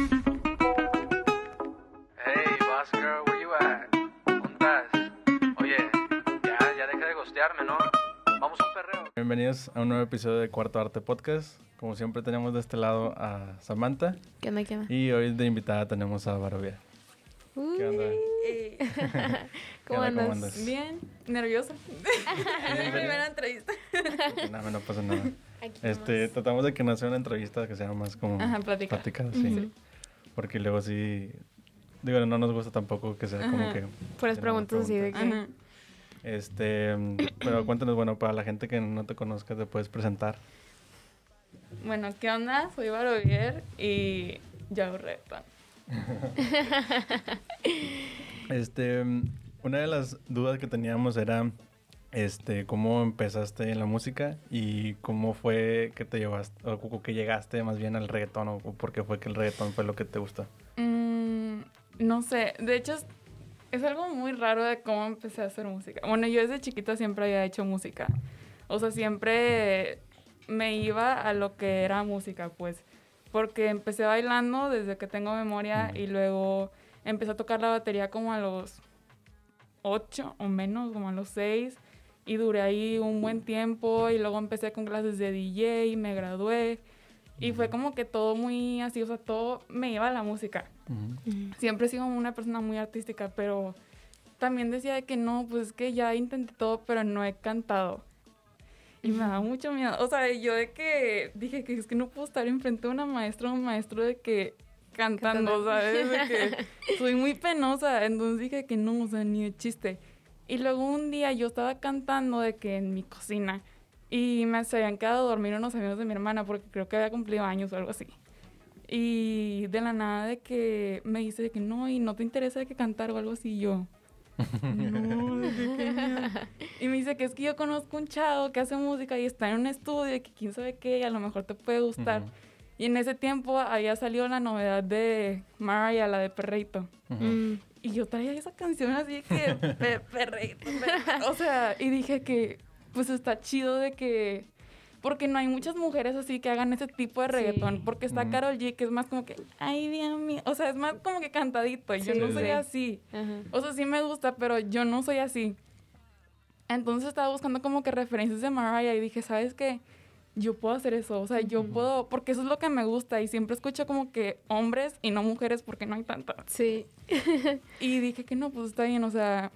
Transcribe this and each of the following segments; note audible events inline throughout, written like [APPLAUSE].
Hey, boss girl, where you at? ¿Dónde estás? Oye, ya, ya deja de gostearme, ¿no? Vamos a un perreo. Bienvenidos a un nuevo episodio de Cuarto Arte Podcast. Como siempre tenemos de este lado a Samantha ¿Qué onda, qué onda? y hoy de invitada tenemos a Barovia. ¿Qué onda? Eh, [LAUGHS] ¿Cómo onda? ¿Cómo andas? bien, nerviosa. Es [LAUGHS] mi primera entrevista. No, no pasa nada. Aquí Este, nomás. tratamos de que no sea una entrevista que sea más como Ajá, plática. platicada, sí. Porque luego sí, digo, no nos gusta tampoco que sea como que... Puras preguntas así de que... Ajá. Este, mm, pero cuéntanos, bueno, para la gente que no te conozca, te puedes presentar. Bueno, ¿qué onda? Soy Barovier y yo hago reggaetón. [LAUGHS] Este, mm, una de las dudas que teníamos era, este, cómo empezaste en la música y cómo fue que te llevaste, o que llegaste más bien al reggaetón, o por qué fue que el reggaetón fue lo que te gustó. Mm, no sé, de hecho es, es algo muy raro de cómo empecé a hacer música. Bueno, yo desde chiquita siempre había hecho música. O sea, siempre me iba a lo que era música, pues. Porque empecé bailando desde que tengo memoria Mm. y luego empecé a tocar la batería como a los 8 o menos, como a los 6. Y duré ahí un buen tiempo y luego empecé con clases de DJ y me gradué. Y fue como que todo muy así, o sea, todo me iba a la música. Ujú. Siempre he sido una persona muy artística, pero también decía de que no, pues es que ya intenté todo, pero no he cantado. Y me da mucho miedo. O sea, yo de que dije que es que no puedo estar enfrente de una maestra o un maestro de que cantando, Cantando. ¿sabes? De que [LAUGHS] soy muy penosa. Entonces dije que no, o sea, ni de chiste. Y luego un día yo estaba cantando de que en mi cocina y me se habían quedado a dormir unos amigos de mi hermana porque creo que había cumplido años o algo así. Y de la nada de que me dice de que no, y no te interesa de que cantar o algo así, y yo. [LAUGHS] No, de que qué miedo". Y me dice que es que yo conozco un chavo que hace música y está en un estudio y que quién sabe qué, y a lo mejor te puede gustar. Ujú. Y en ese tiempo había salido la novedad de Mariah, la de Perreito. Ujú. Mm, Y yo traía esa canción así que perreito. [LAUGHS] O sea, y dije que pues está chido de que porque no hay muchas mujeres así que hagan ese tipo de Sí. reggaetón, porque está. Carol G que es más como que ay Dios mío, o sea, es más como que cantadito, y yo no sí, soy sí. así. ajá. O sea, sí me gusta, pero yo no soy así. Entonces estaba buscando como que referencias de Mariah y dije, ¿sabes qué? Yo puedo hacer eso, o sea, yo puedo, porque eso es lo que me gusta y siempre escucho como que hombres y no mujeres porque no hay tantas. Sí. [LAUGHS] Y dije que no, pues está bien, o sea,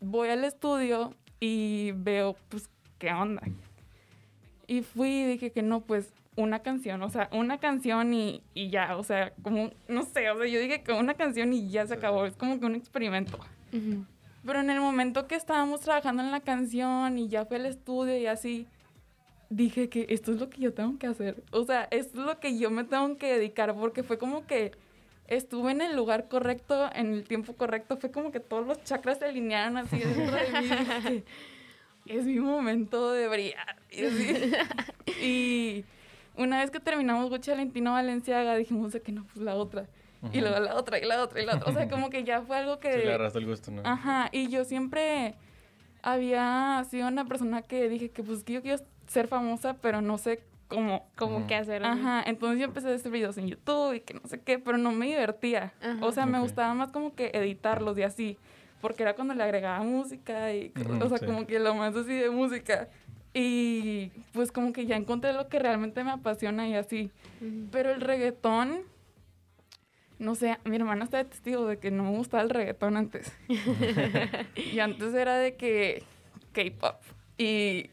voy al estudio y veo, pues, qué onda. Y fui y dije que no, pues, una canción, o sea, una canción y, y ya, o sea, como, no sé, o sea, yo dije que una canción y ya se acabó, es como que un experimento. Ujú. Pero en el momento que estábamos trabajando en la canción y ya fue al estudio y así, dije que esto es lo que yo tengo que hacer. O sea, esto es lo que yo me tengo que dedicar porque fue como que estuve en el lugar correcto, en el tiempo correcto. Fue como que todos los chakras se alinearon así dentro de mí. y [LAUGHS] dije, es mi momento de brillar. Y, así. [LAUGHS] Y una vez que terminamos Gucci Valentino Valenciaga, dijimos de que no, pues la otra. Y luego la otra, y la otra, y la otra. O sea, [LAUGHS] como que ya fue algo que... Sí, le agarraste el gusto, ¿no? Ajá, y yo siempre había sido una persona que dije que pues que yo quiero ser famosa, pero no sé cómo. Como Ujú. qué hacer. Ajá, entonces yo empecé a hacer videos en YouTube y que no sé qué, pero no me divertía. Ajá. O sea, me Ok. gustaba más como que editarlos y así, porque era cuando le agregaba música y, Ujú, o sea, sí. como que lo más así de música. Y pues como que ya encontré lo que realmente me apasiona y así. Ujú. Pero el reggaetón, no sé, mi hermana está de testigo de que no me gustaba el reggaetón antes. [LAUGHS] y antes era de que K-pop y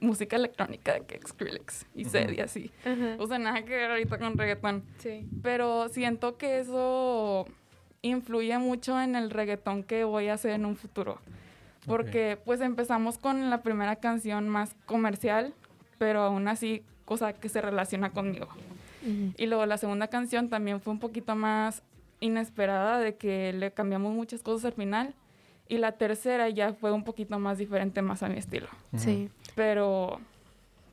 música electrónica de que Skrillex y Zed y así. Ajá. O sea, nada que ver ahorita con reggaetón. Sí. Pero siento que eso influye mucho en el reggaetón que voy a hacer en un futuro. Porque pues empezamos con la primera canción más comercial, pero aún así cosa que se relaciona conmigo. Y luego la segunda canción también fue un poquito más inesperada, de que le cambiamos muchas cosas al final. Y la tercera ya fue un poquito más diferente, más a mi estilo. Sí. Pero,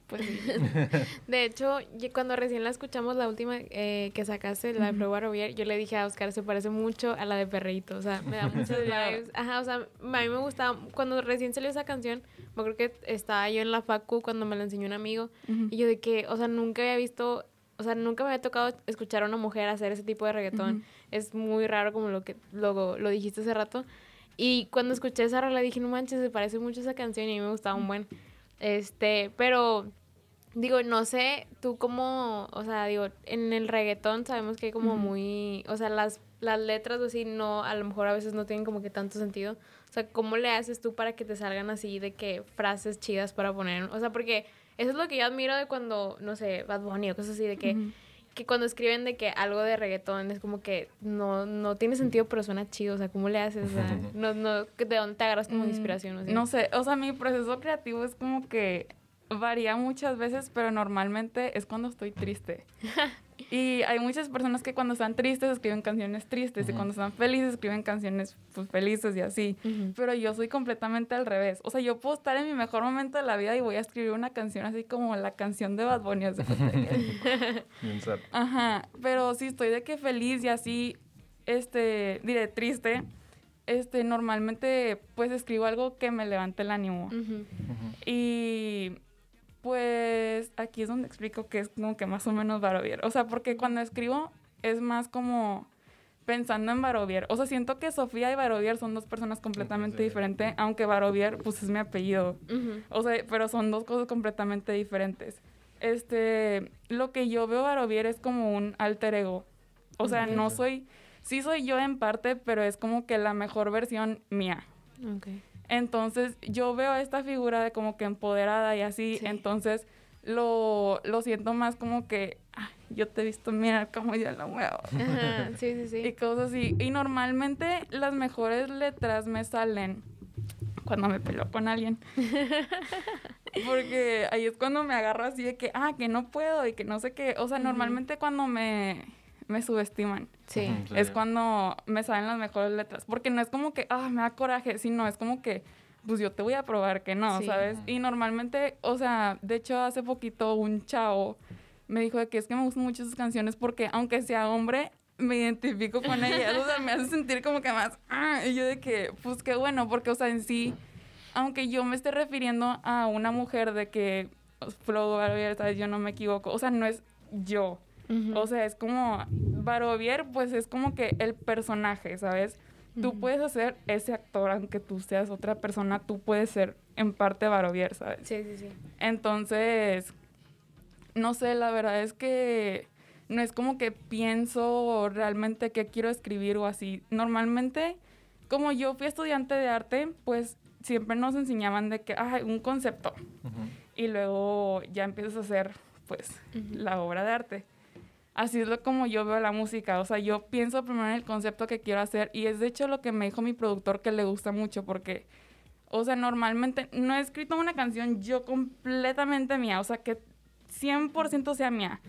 pues sí. [LAUGHS] De hecho, cuando recién la escuchamos, la última eh, que sacaste, la de Prueba Robier, yo le dije a Oscar, se parece mucho a la de Perreíto. O sea, me da muchos [LAUGHS] vibes. Ajá, o sea, a mí me gustaba. Cuando recién salió esa canción, me creo que estaba yo en la facu cuando me la enseñó un amigo. Ujú. Y yo de que, o sea, nunca había visto o sea, nunca me había tocado escuchar a una mujer hacer ese tipo de reggaetón. Es muy raro como lo que lo, lo dijiste hace rato. Y cuando escuché esa rola dije, no manches, se parece mucho a esa canción y a mí me gustaba un buen. Este, pero digo, no sé, tú como, o sea, digo, en el reggaetón sabemos que hay como muy, o sea, las, las letras o así no, a lo mejor a veces no tienen como que tanto sentido. O sea, ¿cómo le haces tú para que te salgan así de que frases chidas para poner? O sea, porque eso es lo que yo admiro de cuando, no sé, Bad Bunny o cosas así, de que, que cuando escriben de que algo de reggaetón es como que no, no tiene sentido, pero suena chido. O sea, ¿cómo le haces? O sea, no, no, ¿De dónde te agarras como Mm, inspiración? O sea? No sé, o sea, mi proceso creativo es como que varía muchas veces, pero normalmente es cuando estoy triste. [LAUGHS] y hay muchas personas que cuando están tristes escriben canciones tristes y Ujú. cuando están felices escriben canciones pues felices y así. Ujú. Pero yo soy completamente al revés. O sea, yo puedo estar en mi mejor momento de la vida y voy a escribir una canción así como la canción de Bad Bunny. [LAUGHS] sad. Ajá, pero si estoy de que feliz y así, este, diré triste, este, normalmente pues escribo algo que me levante el ánimo. Y pues aquí es donde explico que es como que más o menos Barovier. O sea, porque cuando escribo es más como pensando en Barovier. O sea, siento que Sofía y Barovier son dos personas completamente sí. diferentes, aunque Barovier pues es mi apellido. O sea, pero son dos cosas completamente diferentes. Este, lo que yo veo Barovier es como un alter ego. O sea, no soy, sí soy yo en parte, pero es como que la mejor versión mía. Ok. Entonces, yo veo a esta figura de como que empoderada y así, Sí. entonces lo, lo siento más como que, "Ah, yo te he visto, mira cómo yo la muevo. Ajá, sí, sí, sí. [LAUGHS] Y cosas así. Y normalmente las mejores letras me salen cuando me peleo con alguien. [LAUGHS] Porque ahí es cuando me agarro así de que, ah, que no puedo y que no sé qué. O sea, normalmente cuando me, me subestiman. Sí. Es cuando me salen las mejores letras. Porque no es como que, ah, me da coraje, sino es como que, pues yo te voy a probar que no, Sí. ¿sabes? Y normalmente, o sea, de hecho hace poquito un chavo me dijo de que es que me gustan mucho sus canciones porque aunque sea hombre, me identifico con [LAUGHS] ellas. O sea, me hace sentir como que más, ah, y yo de que, pues qué bueno, porque, o sea, en sí, aunque yo me esté refiriendo a una mujer de que, pues, Flow Barbier, ¿sabes? Yo no me equivoco. O sea, no es yo. O sea, es como Barovier, pues es como que el personaje, ¿sabes? Tú puedes hacer ese actor, aunque tú seas otra persona, tú puedes ser en parte Barovier, ¿sabes? Sí, sí, sí. Entonces, no sé, la verdad es que no es como que pienso realmente qué quiero escribir o así. Normalmente, como yo fui estudiante de arte, pues siempre nos enseñaban de que, ah, un concepto. Y luego ya empiezas a hacer, pues, la obra de arte. Así es lo como yo veo la música. O sea, yo pienso primero en el concepto que quiero hacer y es de hecho lo que me dijo mi productor que le gusta mucho porque, o sea, normalmente no he escrito una canción yo completamente mía, o sea, que 100% sea mía.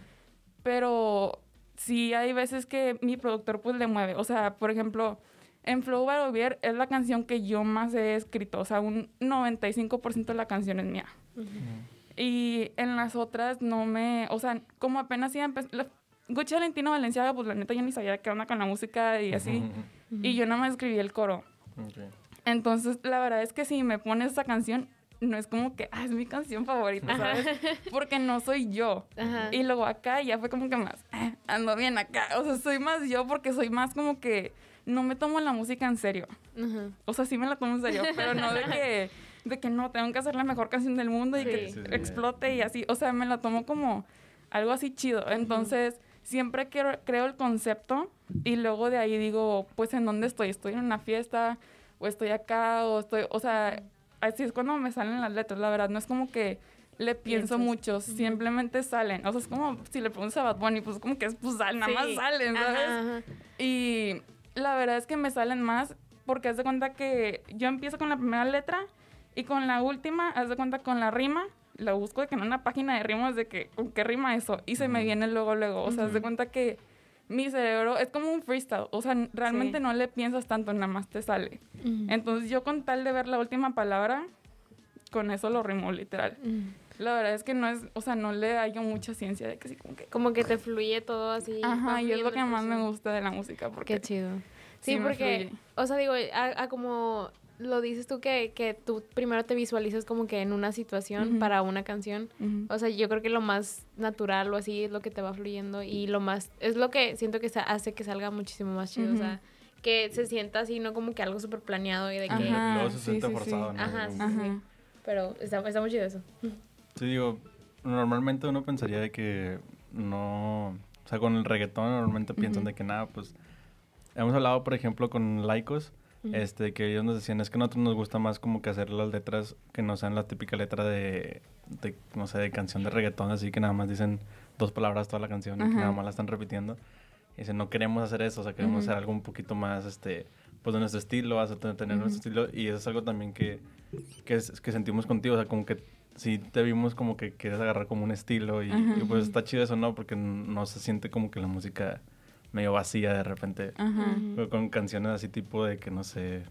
Pero sí hay veces que mi productor pues le mueve. O sea, por ejemplo, en Flow Barovier es la canción que yo más he escrito. O sea, un 95% de la canción es mía. Y en las otras no me, o sea, como apenas iba a empezar, Gucci Valentino Valenciaga, pues la neta yo ni sabía qué onda con la música y así. Y yo nada más escribí el coro. Entonces, la verdad es que si me pones esa canción, no es como que, ah, es mi canción favorita, ¿sabes? Porque no soy yo. Ajá. Y luego acá ya fue como que más, "Ah, ando bien acá. O sea, soy más yo porque soy más como que no me tomo la música en serio. Ajá. O sea, sí me la tomo en serio, pero no de que, de que no, tengo que hacer la mejor canción del mundo y Sí. que Sí, sí. explote y así. O sea, me la tomo como algo así chido. Entonces, siempre quiero, creo el concepto y luego de ahí digo, pues, ¿en dónde estoy? ¿Estoy en una fiesta? ¿O estoy acá? ¿O estoy...? O sea, así es cuando me salen las letras, la verdad. No es como que le pienso mucho, simplemente salen. O sea, es como si le preguntas a Bad Bunny, pues como que es, pues salen, nada más salen, ¿sabes? Ajá, ajá. Y la verdad es que me salen más porque haz de cuenta que yo empiezo con la primera letra y con la última, haz de cuenta con la rima, la busco de que en una página de rimas de que con qué rima eso y se me viene luego luego, o sea, haz de cuenta que mi cerebro es como un freestyle, o sea, realmente Sí. no le piensas tanto, nada más te sale. Entonces yo con tal de ver la última palabra, con eso lo rimo literal. La verdad es que no es, o sea, no le hallo mucha ciencia de que sí como que Como que te fluye todo así. Ajá, y es lo que más me proceso. gusta de la música porque Qué chido. sí Sí, me porque, fluye. o sea, digo, a, a como lo dices tú que, que tú primero te visualizas como que en una situación Ujú. para una canción. Ujú. O sea, yo creo que lo más natural o así es lo que te va fluyendo y lo más, es lo que siento que hace que salga muchísimo más chido. O sea, que se sienta así, no como que algo súper planeado y de que... Ajá, Luego se sí, siente sí, sí. forzado, ¿no? Ajá, sí, sí. Ajá. Pero está, está muy chido eso. [LAUGHS] Sí, digo, normalmente uno pensaría de que no... O sea, con el reggaetón normalmente piensan de que nada, pues... Hemos hablado, por ejemplo, con Laicos, Este, que ellos nos decían, es que a nosotros nos gusta más como que hacer las letras que no sean la típica letra de, de, no sé, de canción de reggaetón, así que nada más dicen dos palabras toda la canción y que nada más la están repitiendo. Y dicen, no queremos hacer eso, o sea, queremos hacer algo un poquito más, este, pues de nuestro estilo, hacer, tener nuestro estilo, y eso es algo también que, que, es- que sentimos contigo, o sea, como que sí te vimos como que quieres agarrar como un estilo, y, y pues está chido eso, ¿no? Porque no se siente como que la música medio vacía de repente. Ajá. Con canciones así tipo de que no sé,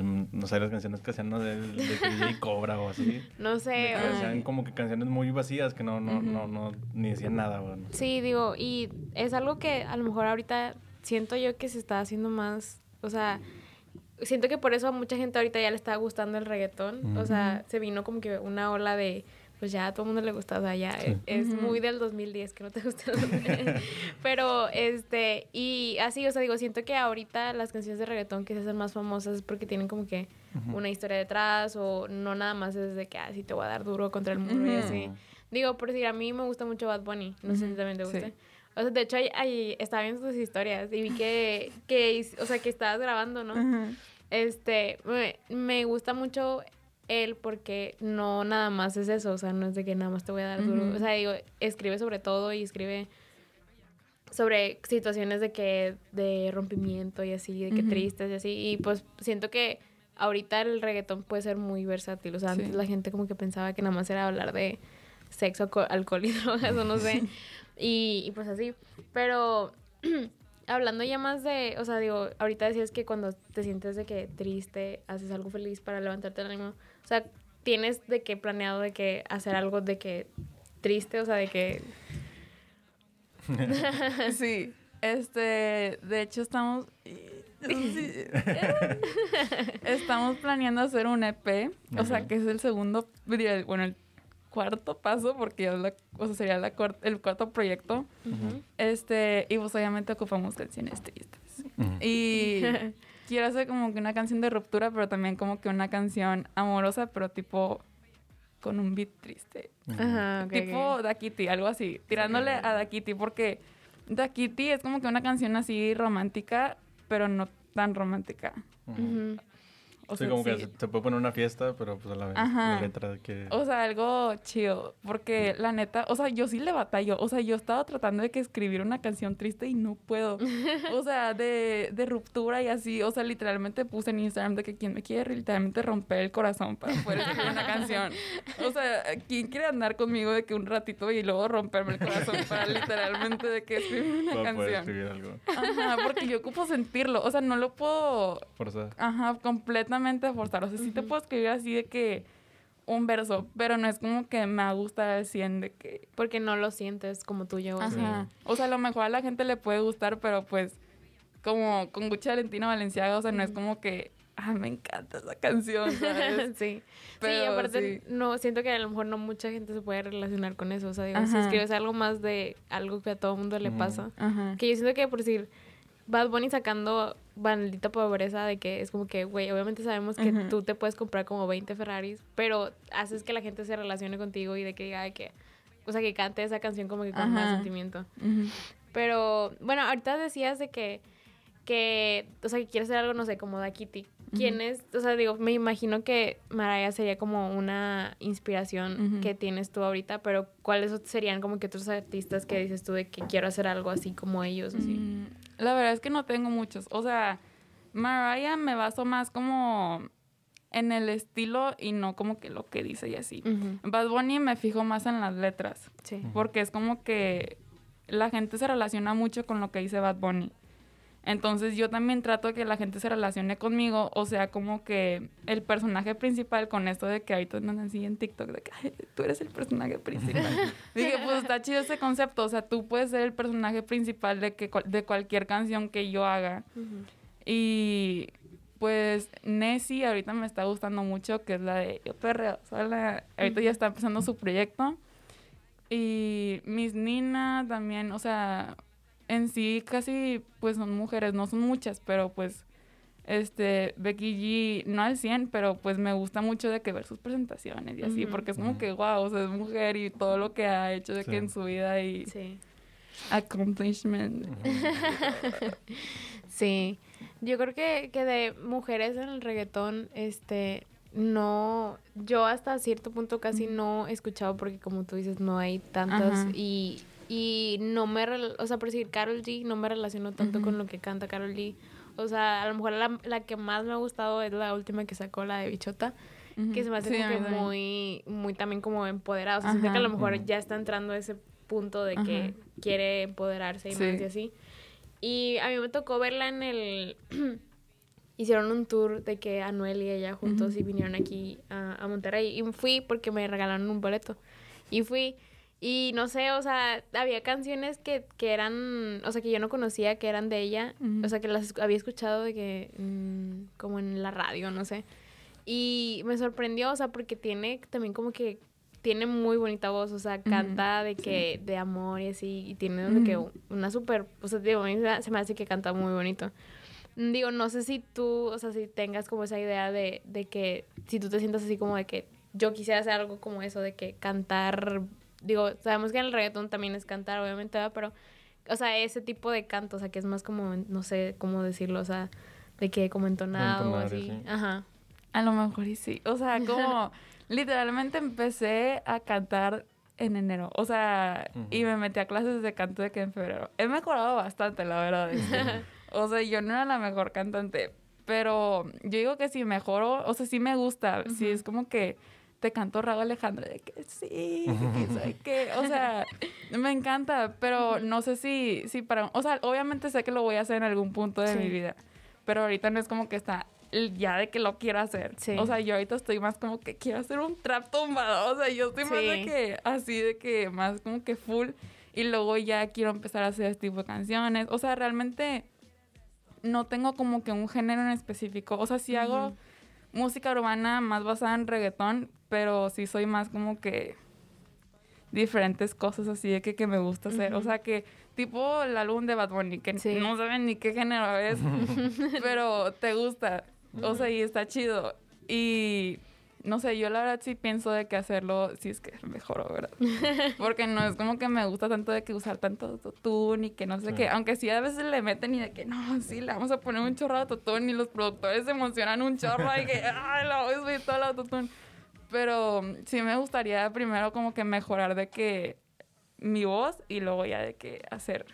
no sé, las canciones que hacían ¿no? de, de que DJ Cobra o así. [LAUGHS] No sé. o- hacían como que canciones muy vacías que no, no, no, no, ni decían nada, güey. Sí, digo, y es algo que a lo mejor ahorita siento yo que se está haciendo más, o sea, siento que por eso a mucha gente ahorita ya le está gustando el reggaetón, o sea, se vino como que una ola de, pues ya a todo el mundo le gusta, o sea, ya Sí. es muy del 2010 que no te gusta. [LAUGHS] Pero, este, y así, o sea, digo, siento que ahorita las canciones de reggaetón que se hacen más famosas es porque tienen como que una historia detrás o no nada más es de que, ah, sí te voy a dar duro contra el muro y Ujú. así. Digo, por decir, a mí me gusta mucho Bad Bunny. No sé si también te sí. gusta. O sea, de hecho, ahí, ahí estaba viendo tus historias y vi que, que, is- o sea, que estabas grabando, ¿no? Este, me, me gusta mucho él porque no nada más es eso, o sea, no es de que nada más te voy a dar duro. O sea, digo, escribe sobre todo y escribe sobre situaciones de que, de rompimiento y así, de que tristes y así. Y pues siento que ahorita el reggaetón puede ser muy versátil. O sea, Sí. antes la gente como que pensaba que nada más era hablar de sexo, alco- alcohol y [LAUGHS] drogas o no sé. y, y pues así. Pero [CLEARS THROAT] hablando ya más de, o sea, digo, ahorita decías que cuando te sientes de que triste, haces algo feliz para levantarte el ánimo. O sea, tienes de que planeado de que hacer algo de que triste, o sea, de que... [LAUGHS] Sí, este, de hecho estamos, [LAUGHS] estamos planeando hacer un EP, o sea, que es el segundo, bueno, el cuarto paso, porque ya es la, o sea, sería la cuar- el cuarto proyecto, este, y pues obviamente ocupamos canciones tristes. Y [LAUGHS] quiero hacer como que una canción de ruptura, pero también como que una canción amorosa, pero tipo con un beat triste. Ajá, ok, tipo ok. Da Kitty, algo así. Tirándole a Da Kitty, porque Da Kitty es como que una canción así romántica, pero no tan romántica. Ujú. O sí, sea, como que sí. se, se puede poner una fiesta, pero pues a la vez Ajá. la letra de que... O sea, algo chido, porque la neta, o sea, yo sí le batallo, o sea, yo estaba tratando de que escribir una canción triste y no puedo, o [LAUGHS] sea, de, de ruptura y así, o sea, literalmente puse en Instagram de que quien me quiere literalmente romper el corazón para poder escribir una canción, o sea, ¿quién quiere andar conmigo de que un ratito y luego romperme el corazón para literalmente de que escribir una para poder canción? escribir algo. Ajá, porque yo ocupo sentirlo, o sea, no lo puedo Fuerza. Ajá, completamente forzar. O sea, sí te puedo escribir así de que un verso, pero no es como que me gusta al 100 de que... Porque no lo sientes como tuyo. o así. Ajá. O sea, a lo mejor a la gente le puede gustar, pero pues como con Gucci Valentina Valenciaga, o sea, no es como que, ah, me encanta esa canción, [LAUGHS] ¿sabes? sí. sí, Pero aparte, sí. no, siento que a lo mejor no mucha gente se puede relacionar con eso. O sea, digo, si escribes algo más de algo que a todo mundo le pasa. Ajá. Que yo siento que por decir, Bad Bunny sacando Maldita Pobreza, de que es como que, güey, obviamente sabemos que tú te puedes comprar como 20 Ferraris, pero haces que la gente se relacione contigo y de que diga de que, o sea, que cante esa canción como que con más Ajá. sentimiento. Ujú. Pero, bueno, ahorita decías de que, que, o sea, que quieres hacer algo, no sé, como Da Kitty. ¿Quién Ujú. es? O sea, digo, me imagino que Mariah sería como una inspiración que tienes tú ahorita, pero ¿cuáles serían como que otros artistas que dices tú de que quiero hacer algo así como ellos? Así? Mm, La verdad es que no tengo muchos. O sea, Mariah me baso más como en el estilo y no como que lo que dice y así. Bad Bunny me fijo más en las letras. Sí. porque es como que la gente se relaciona mucho con lo que dice Bad Bunny. Entonces yo también trato que la gente se relacione conmigo, o sea, como que el personaje principal con esto de que ahorita andan así en TikTok de que "Ay, tú eres el personaje principal. [LAUGHS] Dije, pues está chido ese concepto, o sea, tú puedes ser el personaje principal de que de cualquier canción que yo haga. Y pues Nessie ahorita me está gustando mucho, que es la de Yo Perreo. sola. ahorita ya está empezando su proyecto. Y Miss Nina también, o sea, en sí casi pues son mujeres, no son muchas, pero pues este Becky G no al 100, pero pues me gusta mucho de que ver sus presentaciones y así, porque es como que wow, o sea, es mujer y todo lo que ha hecho de Sí. que en su vida y Sí. accomplishment. [LAUGHS] Sí, yo creo que, que de mujeres en el reggaetón, este, no, yo hasta cierto punto casi no he escuchado porque como tú dices, no hay tantas y, y no me, o sea, por decir Carol G, no me relaciono tanto con lo que canta Carol G. O sea, a lo mejor la, la que más me ha gustado es la última que sacó, la de Bichota, que se me hace Sí, como que muy, muy también como empoderada. O sea, siento que a lo mejor ya está entrando a ese punto de que quiere empoderarse y Sí. más y así. Y a mí me tocó verla en el... [CLEARS THROAT] Hicieron un tour de que Anuel y ella juntos y vinieron aquí a, a Monterrey. Y fui porque me regalaron un boleto. Y fui. Y no sé, o sea, había canciones que, que eran, o sea, que yo no conocía, que eran de ella. O sea, que las había escuchado de que, como en la radio, no sé. Y me sorprendió, o sea, porque tiene también como que, tiene muy bonita voz, o sea, canta de que, de amor y así, y tiene que una súper, o sea, digo, a mí se se me hace que canta muy bonito. Digo, no sé si tú, o sea, si tengas como esa idea de, de que, si tú te sientas así como de que yo quisiera hacer algo como eso, de que cantar, digo, sabemos que en el reggaetón también es cantar, obviamente, ¿verdad? pero, o sea, ese tipo de canto, o sea, que es más como, no sé cómo decirlo, o sea, de que como entonado o así. Ajá. A lo mejor y sí. O sea, como [LAUGHS] literalmente empecé a cantar en enero. O sea, y me metí a clases de canto de que en febrero. He mejorado bastante, la verdad. este. [LAUGHS] o sea, yo no era la mejor cantante. Pero yo digo que si mejoro, o sea, sí me gusta. Sí, es como que te canto Rago Alejandro de que sí, que [LAUGHS] que, o sea, me encanta, pero no sé si, si para, o sea, obviamente sé que lo voy a hacer en algún punto de Sí. mi vida, pero ahorita no es como que está ya de que lo quiero hacer. Sí. O sea, yo ahorita estoy más como que quiero hacer un trap tumbado, o sea, yo estoy más de que así de que más como que full y luego ya quiero empezar a hacer este tipo de canciones, o sea, realmente no tengo como que un género en específico, o sea, sí hago. Música urbana más basada en reggaetón, pero sí soy más como que diferentes cosas así de que, que me gusta hacer. O sea, que tipo el álbum de Bad Bunny, que Sí. no saben ni qué género es, [LAUGHS] pero te gusta. O sea, y está chido. Y no sé, yo la verdad sí pienso de que hacerlo, sí es que mejor, ¿verdad? [LAUGHS] Porque no es como que me gusta tanto de que usar tanto autotune y que no sé Sí. qué. Aunque sí a veces le meten y de que no, sí, le vamos a poner un chorro de autotune y los productores se emocionan un chorro y que, [LAUGHS] ay, la voy a subir todo el autotune. Pero sí me gustaría primero como que mejorar de que mi voz y luego ya de que hacer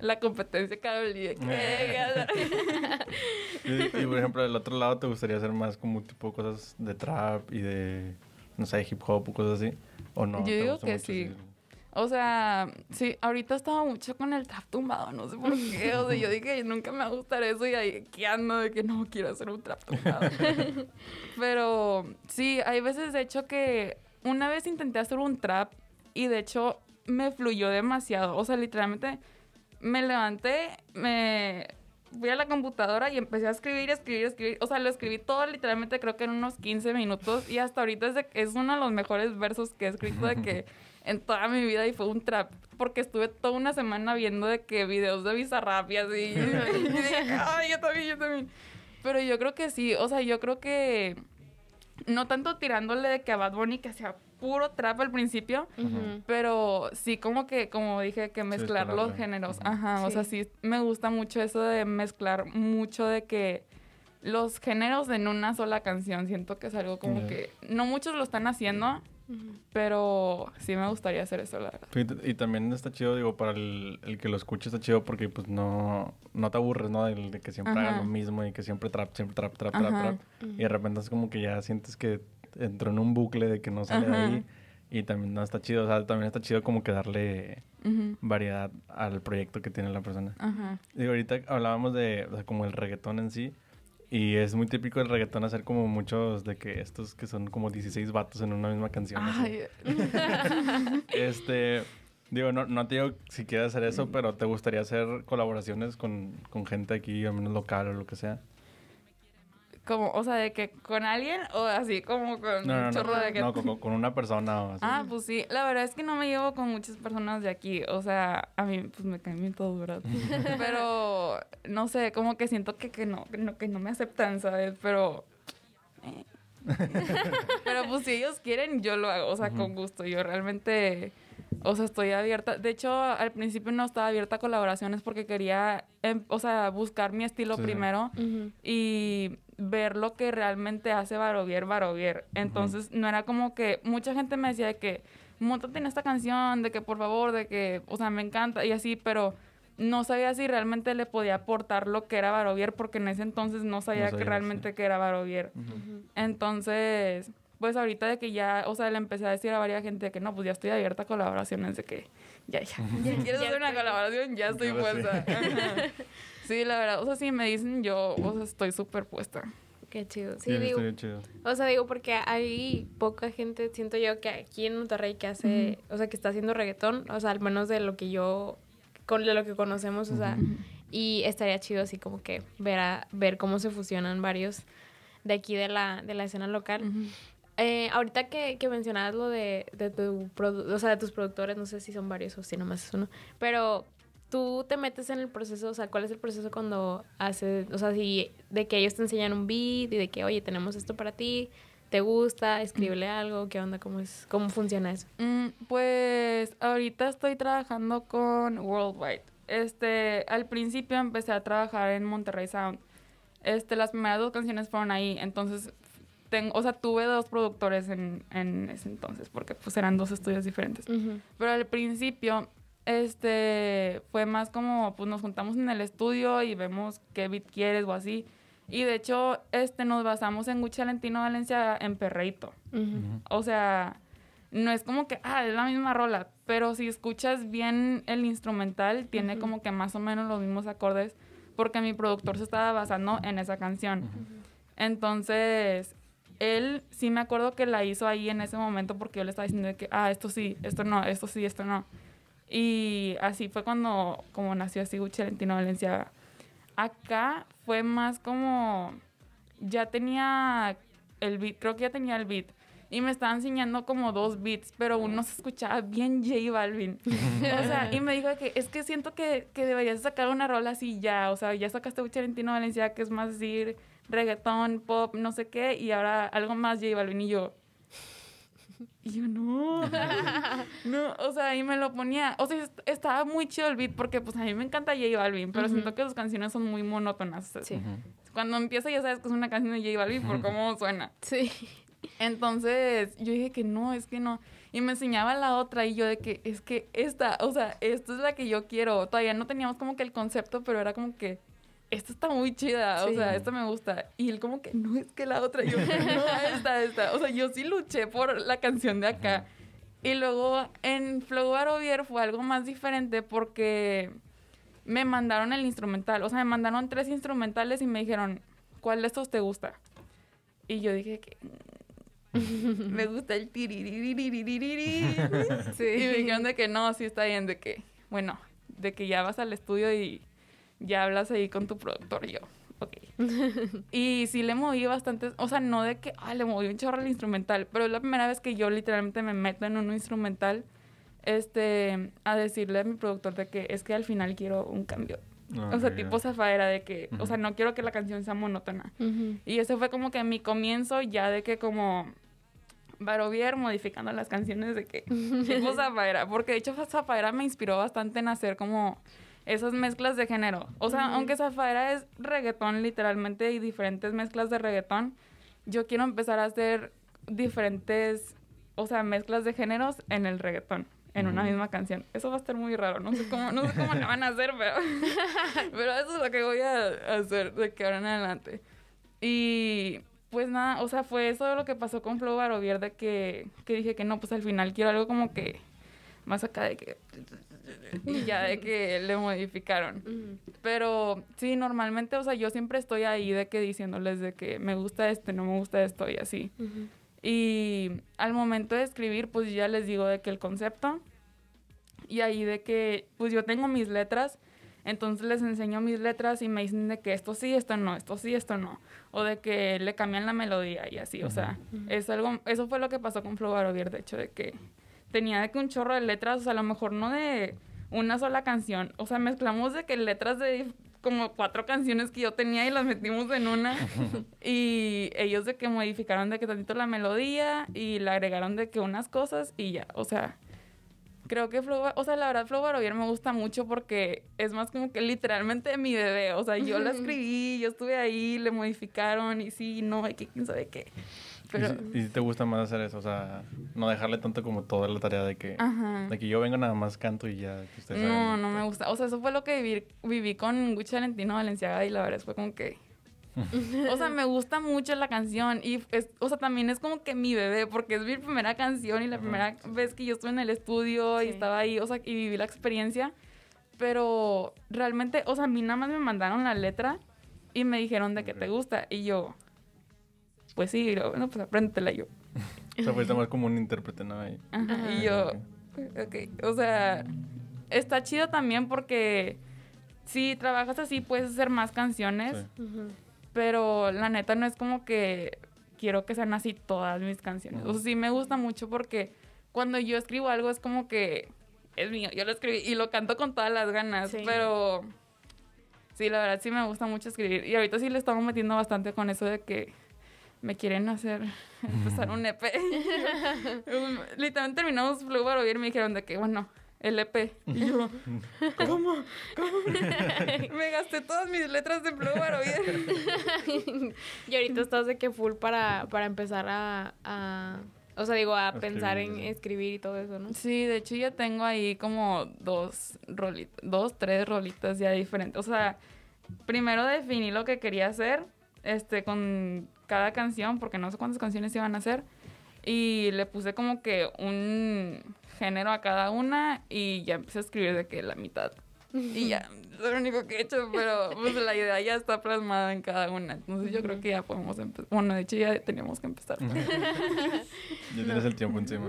la competencia Carol G, de que, [LAUGHS] Y, y, por ejemplo, del otro lado, ¿te gustaría hacer más como tipo cosas de trap y de, no sé, hip hop o cosas así? ¿O no? Yo ¿Te digo que sí. así? O sea, sí, ahorita estaba mucho con el trap tumbado, no sé por qué. O sea, yo dije, nunca me va a gustar eso y ahí que ando de que no quiero hacer un trap tumbado. [LAUGHS] Pero sí, hay veces de hecho que una vez intenté hacer un trap y de hecho me fluyó demasiado. O sea, literalmente me levanté, me fui a la computadora y empecé a escribir, escribir, escribir. O sea, lo escribí todo literalmente creo que en unos 15 minutos y hasta ahorita es, de- es uno de los mejores versos que he escrito de que [LAUGHS] en toda mi vida y fue un trap porque estuve toda una semana viendo de que videos de Bizarrap y así. [LAUGHS] y dije, ay, yo también, yo también. Pero yo creo que sí, o sea, yo creo que no tanto tirándole de que a Bad Bunny que sea puro trap al principio, pero sí como que, como dije, que mezclar los géneros. Ajá, o sea, Sí. me gusta mucho eso de mezclar mucho de que los géneros en una sola canción. Siento que es algo como que no muchos lo están haciendo, pero sí me gustaría hacer eso, la verdad. Y, y también está chido, digo, para el, el que lo escuche está chido porque pues no, no te aburres, ¿no? Del- De, que siempre Ajá. hagan lo mismo y que siempre trap, siempre trap, trap, trap, trap. Y de repente es como que ya sientes que entró en un bucle de que no sale de Ajá. ahí. Y también no está chido, o sea, también está chido como que darle Ujú, variedad al proyecto que tiene la persona. Ajá. Digo, ahorita hablábamos de, o sea, como el reggaetón en sí. Y es muy típico el reggaetón hacer como muchos de que estos que son como 16 vatos en una misma canción. Ay, [LAUGHS] Este, digo, no, no te digo si quieres hacer eso, pero ¿te gustaría hacer colaboraciones con, con gente aquí, al menos local o lo que sea? Como, o sea, de que con alguien o así como con No, no, un no. chorro de que... No, con, con una persona o así. Ah, pues sí, la verdad es que no me llevo con muchas personas de aquí, o sea, a mí pues me caen bien todos, ¿verdad? [LAUGHS] Pero, no sé, como que siento que, que, no, que, no, que no me aceptan, ¿sabes? Pero... eh. [LAUGHS] Pero pues si ellos quieren, yo lo hago, o sea, con gusto, yo realmente... O sea, estoy abierta. De hecho, al principio no estaba abierta a colaboraciones porque quería, em, o sea, buscar mi estilo Sí. primero Ujú. y ver lo que realmente hace Barovier Barovier. Entonces, no era como que mucha gente me decía de que montate en esta canción, de que por favor, de que, o sea, me encanta y así, pero no sabía si realmente le podía aportar lo que era Barovier porque en ese entonces no sabía, que realmente que era Barovier. Entonces, pues ahorita de que ya, o sea, le empecé a decir a varias gente de que no, pues ya estoy abierta a colaboraciones, de que ya, ya. ¿Quieres Ya hacer una colaboración? Ya estoy puesta. [LAUGHS] Sí, la verdad, o sea, si me dicen yo, o sea, estoy súper puesta. Qué chido. Sí, Sí, digo, chido. o sea, digo, porque hay poca gente, siento yo, que aquí en Monterrey que hace, o sea, que está haciendo reggaetón, o sea, al menos de lo que yo, con de lo que conocemos, o sea, y estaría chido así como que ver, a, ver cómo se fusionan varios de aquí de la, de la escena local. Eh, ahorita que, que mencionabas lo de, de tu produ- o sea, de tus productores, no sé si son varios o si nomás es uno, pero tú te metes en el proceso, o sea, ¿cuál es el proceso cuando haces, o sea, si de que ellos te enseñan un beat y de que, oye, tenemos esto para ti, te gusta, escríbele algo, qué onda, cómo es, cómo funciona eso? Mm, pues ahorita estoy trabajando con Worldwide. Este, al principio empecé a trabajar en Monterrey Sound. Este, las primeras dos canciones fueron ahí, entonces tengo, o sea, tuve dos productores en, en ese entonces, porque pues eran dos estudios diferentes. Pero al principio, este, fue más como, pues nos juntamos en el estudio y vemos qué beat quieres o así. Y de hecho, este, nos basamos en Gucci Valentino Valencia en Perreito. Ujú. O sea, no es como que, ah, es la misma rola, pero si escuchas bien el instrumental, tiene como que más o menos los mismos acordes, porque mi productor se estaba basando en esa canción. Entonces, él sí me acuerdo que la hizo ahí en ese momento porque yo le estaba diciendo de que, ah, esto sí, esto no, esto sí, esto no. Y así fue cuando como nació así Gucci Valentino Valencia. Acá fue más como, ya tenía el beat, creo que ya tenía el beat. Y me estaba enseñando como dos beats, pero uno se escuchaba bien J Balvin. [LAUGHS] o sea, y me dijo que es que siento que, que deberías sacar una rola así ya. O sea, ya sacaste Gucci Valentino Valencia, que es más decir reggaetón, pop, no sé qué, y ahora algo más J Balvin. Y yo, [LAUGHS] y yo, no. no, o sea, ahí me lo ponía. O sea, est- estaba muy chido el beat porque, pues, a mí me encanta J Balvin, pero siento que sus canciones son muy monótonas. Sí. Cuando empieza ya sabes que es una canción de J Balvin por cómo suena. Sí. Entonces, yo dije que no, es que no. Y me enseñaba la otra y yo de que es que esta, o sea, esta es la que yo quiero. Todavía no teníamos como que el concepto, pero era como que esta está muy chida, sí. o sea, esta me gusta. Y él como que, no, es que la otra, yo, no, esta, esta. O sea, yo sí luché por la canción de acá. Y luego en Flow Arovier fue algo más diferente porque me mandaron el instrumental. O sea, me mandaron tres instrumentales y me dijeron, ¿cuál de estos te gusta? Y yo dije que... Mm, me gusta el tiririririririri. [LAUGHS] sí. Y me dijeron de que no, sí está bien, de que, bueno, de que ya vas al estudio y ya hablas ahí con tu productor. Y yo, ok. [LAUGHS] y sí le moví bastante, o sea, no de que, ah, le moví un chorro al instrumental, pero es la primera vez que yo literalmente me meto en un instrumental, este, a decirle a mi productor de que es que al final quiero un cambio. Ah, o sea, tipo zafaera de que, o sea, no quiero que la canción sea monótona. Y ese fue como que mi comienzo ya de que como Barovier modificando las canciones de que [LAUGHS] tipo Zafaera, porque de hecho Zafaera me inspiró bastante en hacer como esas mezclas de género. O sea, aunque Zafaera es reggaetón literalmente y diferentes mezclas de reggaetón, yo quiero empezar a hacer diferentes, o sea, mezclas de géneros en el reggaetón. En una misma canción. Eso va a estar muy raro. No sé cómo, no sé cómo lo van a hacer, pero, [LAUGHS] pero eso es lo que voy a hacer de que ahora en adelante. Y pues nada, o sea, fue eso lo que pasó con Flow Barovier de que, que dije que no, pues al final quiero algo como que más acá de que... Y ya de que le modificaron. Pero sí, normalmente, o sea, yo siempre estoy ahí de que diciéndoles de que me gusta este, no me gusta esto y así. Ujú. Y al momento de escribir, pues ya les digo de que el concepto y ahí de que, pues yo tengo mis letras Entonces les enseño mis letras y me dicen de que esto sí, esto no, esto sí, esto no. O de que le cambian la melodía y así. O sea, es algo, eso fue lo que pasó con Flo Barovier, de hecho, de que tenía de que un chorro de letras, o sea, a lo mejor no de una sola canción. O sea, mezclamos de que letras de como cuatro canciones que yo tenía y las metimos en una. [LAUGHS] y ellos de que modificaron de que tantito la melodía y le agregaron de que unas cosas y ya, o sea, creo que Flow, o sea, la verdad Flow Barovier me gusta mucho porque es más como que literalmente mi bebé, o sea, yo la escribí, yo estuve ahí, le modificaron y sí, no, hay que quién sabe qué. Pero, ¿Y, si, te gusta más hacer eso? O sea, no dejarle tanto como toda la tarea de que, Ajá. de que yo vengo nada más canto y ya. Que ustedes No, no me gusta. O sea, eso fue lo que viví, viví con Gucci Valentino Valenciaga y la verdad fue como que... O sea, me gusta mucho la canción y, es, o sea, también es como que mi bebé porque es mi primera canción y la primera vez que yo estuve en el estudio y estaba ahí, o sea, y viví la experiencia. Pero realmente, o sea, a mí nada más me mandaron la letra y me dijeron de que te gusta y yo, pues sí, y luego, bueno, pues apréndetela yo. O sea, fuiste más como un intérprete, ¿no? Ahí. Ajá, Ajá. Y yo, Ok. o sea, está chido también porque si trabajas así puedes hacer más canciones, Sí. Pero la neta no es como que quiero que sean así todas mis canciones. O sea, sí me gusta mucho porque cuando yo escribo algo es como que es mío, yo lo escribí y lo canto con todas las ganas, Sí. pero sí, la verdad sí me gusta mucho escribir y ahorita sí le estamos metiendo bastante con eso de que me quieren hacer empezar [LAUGHS] un EP. [LAUGHS] Um, Literalmente terminamos Flow Barovier y me dijeron de que, bueno, el EP. Y yo, [LAUGHS] ¿cómo? ¿Cómo? [LAUGHS] me gasté todas mis letras de Flow Barovier. [LAUGHS] y ahorita estás de que full para, para empezar a, a- o sea, digo, a A pensar escribir, en escribir y todo eso, ¿no? Sí, de hecho ya tengo ahí como dos rolitas, dos, tres rolitas ya diferentes. O sea, primero definí lo que quería hacer, este, con cada canción, porque no sé cuántas canciones iban a hacer. Y le puse como que un género a cada una y ya empecé a escribir de que la mitad. Y ya, es lo único que he hecho, pero pues la idea ya está plasmada en cada una. Entonces yo creo que ya podemos empezar. Bueno, de hecho ya teníamos que empezar. [LAUGHS] Ya tienes el tiempo encima.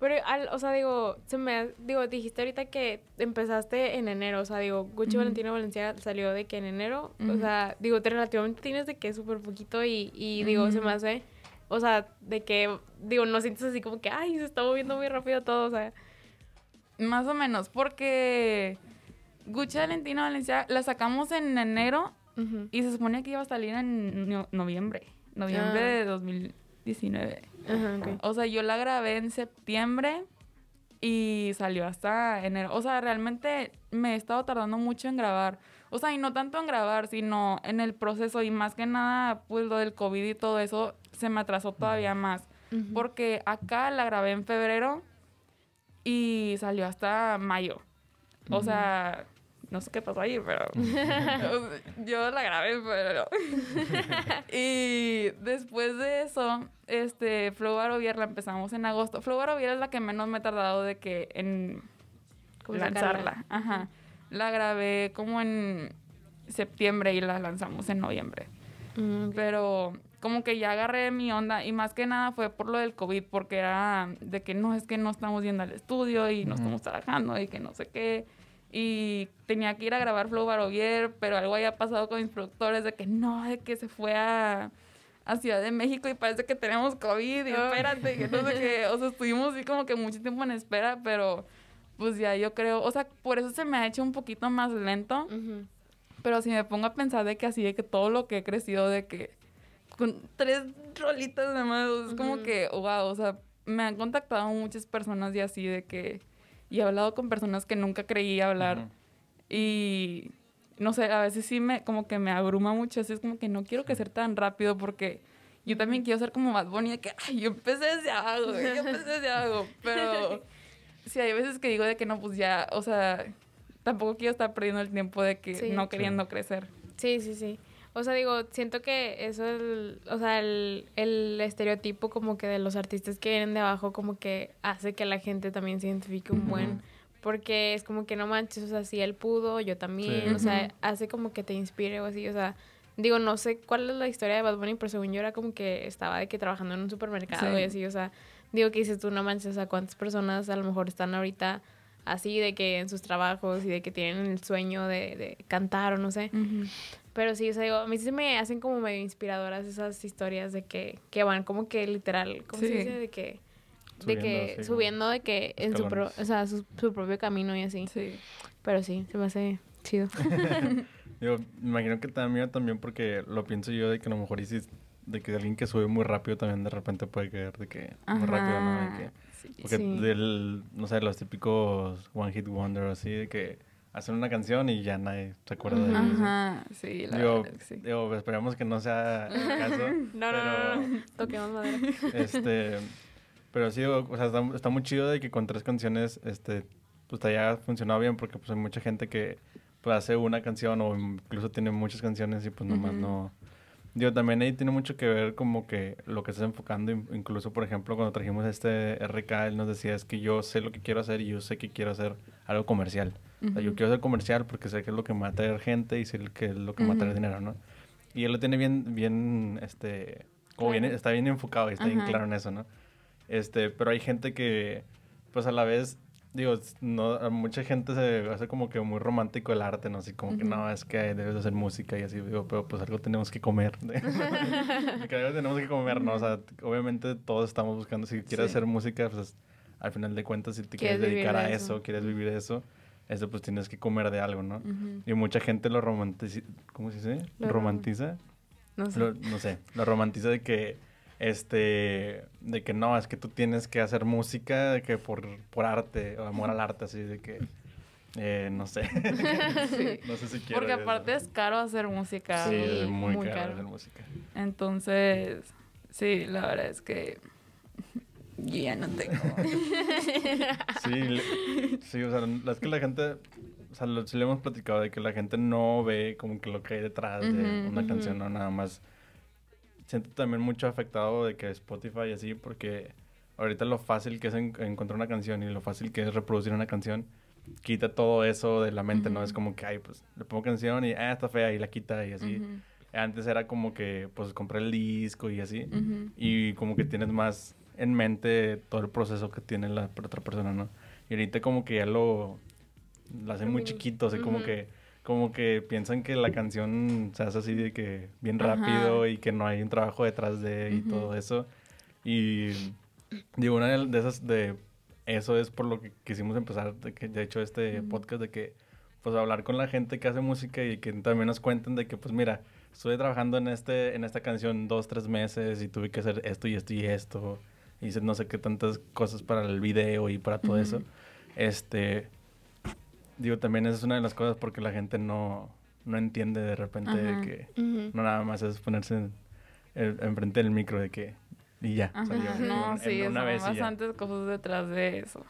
Pero, al- o sea, digo, se me, digo, dijiste ahorita que empezaste en enero, o sea, digo, Gucci Ujú. Valentino Valencia salió de que en enero, o sea, digo, te relativamente tienes de que es súper poquito y, y digo, se me hace, o sea, de que, digo, no sientes así como que, ay, se está moviendo muy rápido todo, o sea, Más o menos, porque Gucci Valentino Valencia la sacamos en enero y se suponía que iba a salir en no- noviembre. Noviembre Ah. de 2019. Ajá, ok. O sea, yo la grabé en septiembre y salió hasta enero. O sea, realmente me he estado tardando mucho en grabar. O sea, y no tanto en grabar, sino en el proceso. Y más que nada, pues lo del COVID y todo eso se me atrasó todavía más. Porque acá la grabé en febrero y salió hasta mayo. O sea, no sé qué pasó ahí, pero [LAUGHS] yo la grabé en febrero. [LAUGHS] y después de eso, este, Flow Barovier la empezamos en agosto. Flow Barovier es la que menos me he tardado de que en lanzarla. Ajá. La grabé como en septiembre y la lanzamos en noviembre. Mm. Pero como que ya agarré mi onda y más que nada fue por lo del COVID, porque era de que no, es que no estamos yendo al estudio y no estamos trabajando y que no sé qué. Y tenía que ir a grabar Flow Barovier, pero algo había pasado con mis productores de que no, de que se fue a, a Ciudad de México y parece que tenemos COVID y Ah. espérate, que no sé qué. [LAUGHS] O sea, estuvimos así como que mucho tiempo en espera, pero pues ya yo creo, o sea, por eso se me ha hecho un poquito más lento. Pero si me pongo a pensar de que así, de que todo lo que he crecido, de que con tres rolitas de más, es como que, wow, o sea, me han contactado muchas personas y así, de que, y he hablado con personas que nunca creí hablar. Y, no sé, a veces sí me, como que me abruma mucho, así es como que no quiero crecer tan rápido porque yo también quiero ser como más bonita, que, ay, yo empecé desde abajo, yo empecé desde abajo, pero [LAUGHS] sí hay veces que digo de que no, pues ya, o sea, tampoco quiero estar perdiendo el tiempo de que Sí. no queriendo crecer. Sí, sí, sí. O sea, digo, siento que eso, el, o sea, el, el estereotipo como que de los artistas que vienen de abajo como que hace que la gente también se identifique un buen, Ujú. porque es como que no manches, o sea, si él pudo, yo también, Sí. o sea, Ujú. hace como que te inspire o así, o sea, digo, no sé cuál es la historia de Bad Bunny, pero según yo era como que estaba de que trabajando en un supermercado Sí. y así, o sea, digo que dices tú, no manches, o sea, cuántas personas a lo mejor están ahorita así de que en sus trabajos y de que tienen el sueño de, de cantar o no sé. Ujú. Pero sí, o sea, digo, a mí sí me hacen como medio inspiradoras esas historias de que, que van como que literal, ¿cómo se dice? De que, de Subiendo, que sí, subiendo de que en su, pro- o sea, su, su propio camino y así. Sí. Pero sí, se me hace chido. [LAUGHS] [LAUGHS] Digo, me imagino que también, también porque lo pienso yo de que a lo mejor y si- de que alguien que sube muy rápido también de repente puede caer de que muy rápido, ¿no? De que, Ajá, sí. porque Sí. del, no sé, los típicos One Hit Wonder o así, de que hacen una canción y ya nadie se acuerda de ellos. Ajá, sí, la Digo, verdad es que sí. digo, esperamos que no sea el caso. [LAUGHS] No, no, pero, no, no. Toquemos madera. Este, pero sí, digo, o sea, está, está muy chido de que con tres canciones, este, pues te haya funcionado bien porque pues hay mucha gente que pues hace una canción o incluso tiene muchas canciones y pues nomás Ujú. no... Digo, también ahí tiene mucho que ver como que lo que estás enfocando, in- incluso por ejemplo cuando trajimos este RK, él nos decía es que yo sé lo que quiero hacer y yo sé que quiero hacer algo comercial. O sea, yo quiero hacer comercial porque sé que es lo que me va a traer gente y sé que es lo que me va a traer dinero, ¿no? Y él lo tiene bien, bien, este, como bien, Claro. está bien enfocado y está bien claro en eso, ¿no? Este, pero hay gente que, pues a la vez, digo, no, a mucha gente se hace como que muy romántico el arte, ¿no? Así como que no, es que debes de hacer música y así, digo, pero pues algo tenemos que comer. [LAUGHS] [LAUGHS] que algo tenemos que comer, ¿no? O sea, obviamente todos estamos buscando, si quieres Sí. hacer música, pues al final de cuentas, si te Quieres dedicar a eso, eso. quieres vivir eso, eso pues tienes que comer de algo, ¿no? Y mucha gente lo romantiza, ¿cómo se dice? Lo romantiza. No sé. Lo- no sé, lo romantiza de que, este, de que no, es que tú tienes que hacer música de que por, por arte, o amor al arte, así de que, eh, no sé. [LAUGHS] Sí. no sé si quiero Porque eso. aparte es caro hacer música. Sí, es muy, muy caro, caro. hacer música. Entonces, sí, la verdad es que yo ya no tengo. [LAUGHS] Sí, le- sí, o sea, es que la gente, o sea, lo, sí le hemos platicado de que la gente no ve como que lo que hay detrás de una canción, no nada más. Siento también mucho afectado de que Spotify y así, porque ahorita lo fácil que es en- encontrar una canción y lo fácil que es reproducir una canción, quita todo eso de la mente, ¿no? Ujú. Es como que, ay, pues le pongo canción y, ah, está fea y la quita y así. Ujú, Antes era como que, pues compré el disco y así ujú. y como que tienes más en mente todo el proceso que tiene la otra persona, ¿no? Y ahorita como que ya lo, lo hacen muy chiquito, así como que como que piensan que la canción se hace así de que bien Ajá. rápido y que no hay un trabajo detrás de y Ujú. todo eso. Y digo, una de esas de eso es por lo que quisimos empezar, de, que, de hecho, este Ujú. podcast de que pues hablar con la gente que hace música y que también nos cuenten de que pues mira, estuve trabajando en este en esta canción dos, tres meses y tuve que hacer esto y esto y esto. Y hice no sé qué tantas cosas para el video y para todo eso. Ujú. Este, digo, también esa es una de las cosas porque la gente no, no entiende de repente de que no nada más es ponerse en, en- enfrente del micro de que y ya. Ajá, salió en- no, en sí, una son vez bastantes cosas detrás de eso.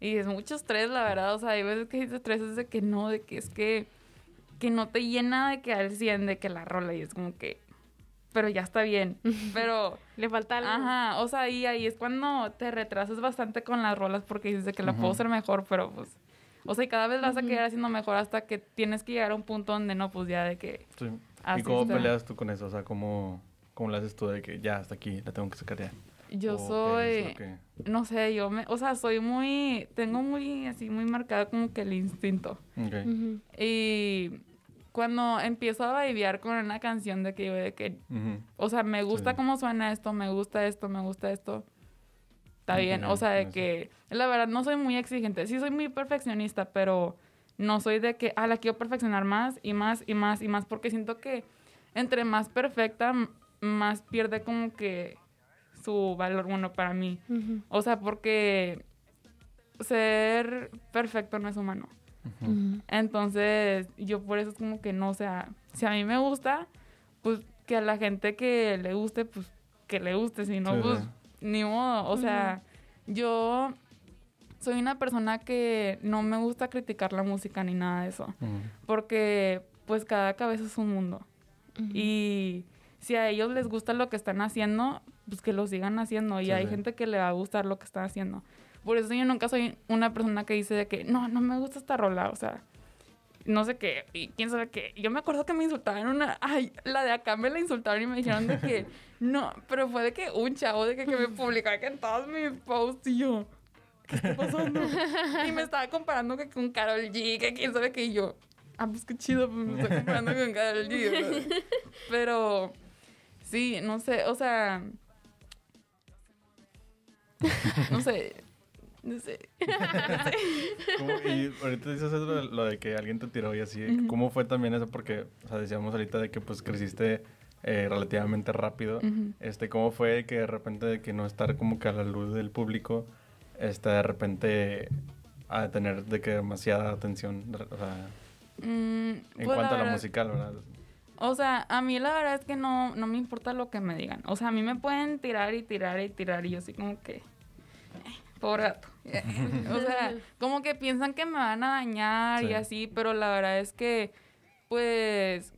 Y es mucho estrés, la verdad. O sea, hay veces que estrés es de que no, de que es que, que no te llena de que al 100 de que la rola y es como que, pero ya está bien. [LAUGHS] Pero, Le falta algo. ajá, o sea, y ahí es cuando te retrasas bastante con las rolas porque dices de que la puedo hacer mejor, pero pues, o sea, y cada vez la vas a quedar haciendo mejor hasta que tienes que llegar a un punto donde no, pues ya de que, Sí. ¿Y cómo está. peleas tú con eso? O sea, ¿cómo, ¿cómo le haces tú de que ya hasta aquí la tengo que sacar ya? yo ¿O qué soy... lo no sé, yo me, o sea, soy muy, tengo muy, así, muy marcada como que el instinto. Ok. Ujú. Y cuando empiezo a vibear con una canción de que, yo de que, o sea, me gusta Sí. cómo suena esto, me gusta esto, me gusta esto, está bien. O sea, de que, la verdad, no soy muy exigente. Sí soy muy perfeccionista, pero no soy de que, ah, la quiero perfeccionar más y más y más y más, porque siento que entre más perfecta, más pierde como que su valor, bueno, para mí. O sea, porque ser perfecto no es humano. Entonces, yo por eso es como que no, o sea, si a mí me gusta, pues que a la gente que le guste, pues que le guste, si no, Sí, pues sí. Ni modo. O sea, yo soy una persona que no me gusta criticar la música ni nada de eso, porque pues cada cabeza es un mundo. Y si a ellos les gusta lo que están haciendo, pues que lo sigan haciendo. Y Sí, hay sí. gente que le va a gustar lo que están haciendo. Por eso yo nunca soy una persona que dice de que, no, no me gusta esta rola. O sea, no sé qué. Y quién sabe qué. Yo me acuerdo que me insultaban una... Ay, la de acá me la insultaron y me dijeron de que... [LAUGHS] no, pero fue de que un chavo de que, que me publicaba que en todos mis posts y yo... ¿qué está pasando? [LAUGHS] y me estaba comparando que con Carol G, que quién sabe que yo, ah, pues qué chido, pues me estoy comparando con Carol G. ¿verdad? [LAUGHS] Pero, sí, no sé, o sea, no sé, no sé. [LAUGHS] ¿Cómo- Y ahorita dices eso, de- lo de que alguien te tiró y así. ¿Cómo fue también eso? Porque, o sea, decíamos ahorita de que pues creciste eh, relativamente rápido. Este, ¿cómo fue que de repente de que no estar como que a la luz del público, este, de repente a tener de que demasiada atención, o sea, Mm, en pues, cuanto a la verdad- musical, ¿verdad? O sea, a mí la verdad es que no, no me importa lo que me digan. O sea, a mí me pueden tirar y tirar y tirar y yo así como que... eh, pobre gato. [LAUGHS] o sea, como que piensan que me van a dañar y Sí. así, pero la verdad es que, pues,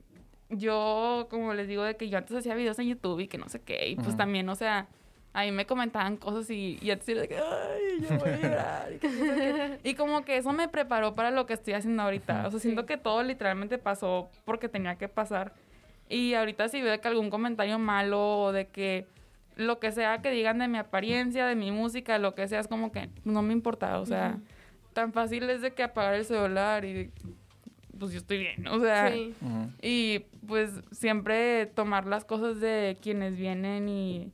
yo, como les digo, de que yo antes hacía videos en YouTube y que no sé qué, y pues también, o sea, ahí me comentaban cosas y, y antes era de que, ay, yo voy a [LAUGHS] llorar. Y, que no sé qué. Y como que eso me preparó para lo que estoy haciendo ahorita. O sea, siento que todo literalmente pasó porque tenía que pasar. Y ahorita si veo que algún comentario malo o de que lo que sea que digan de mi apariencia, de mi música, lo que sea, es como que no me importa. O sea, tan fácil es de que apagar el celular y pues yo estoy bien. O sea, Sí. Y pues siempre tomar las cosas de quienes vienen y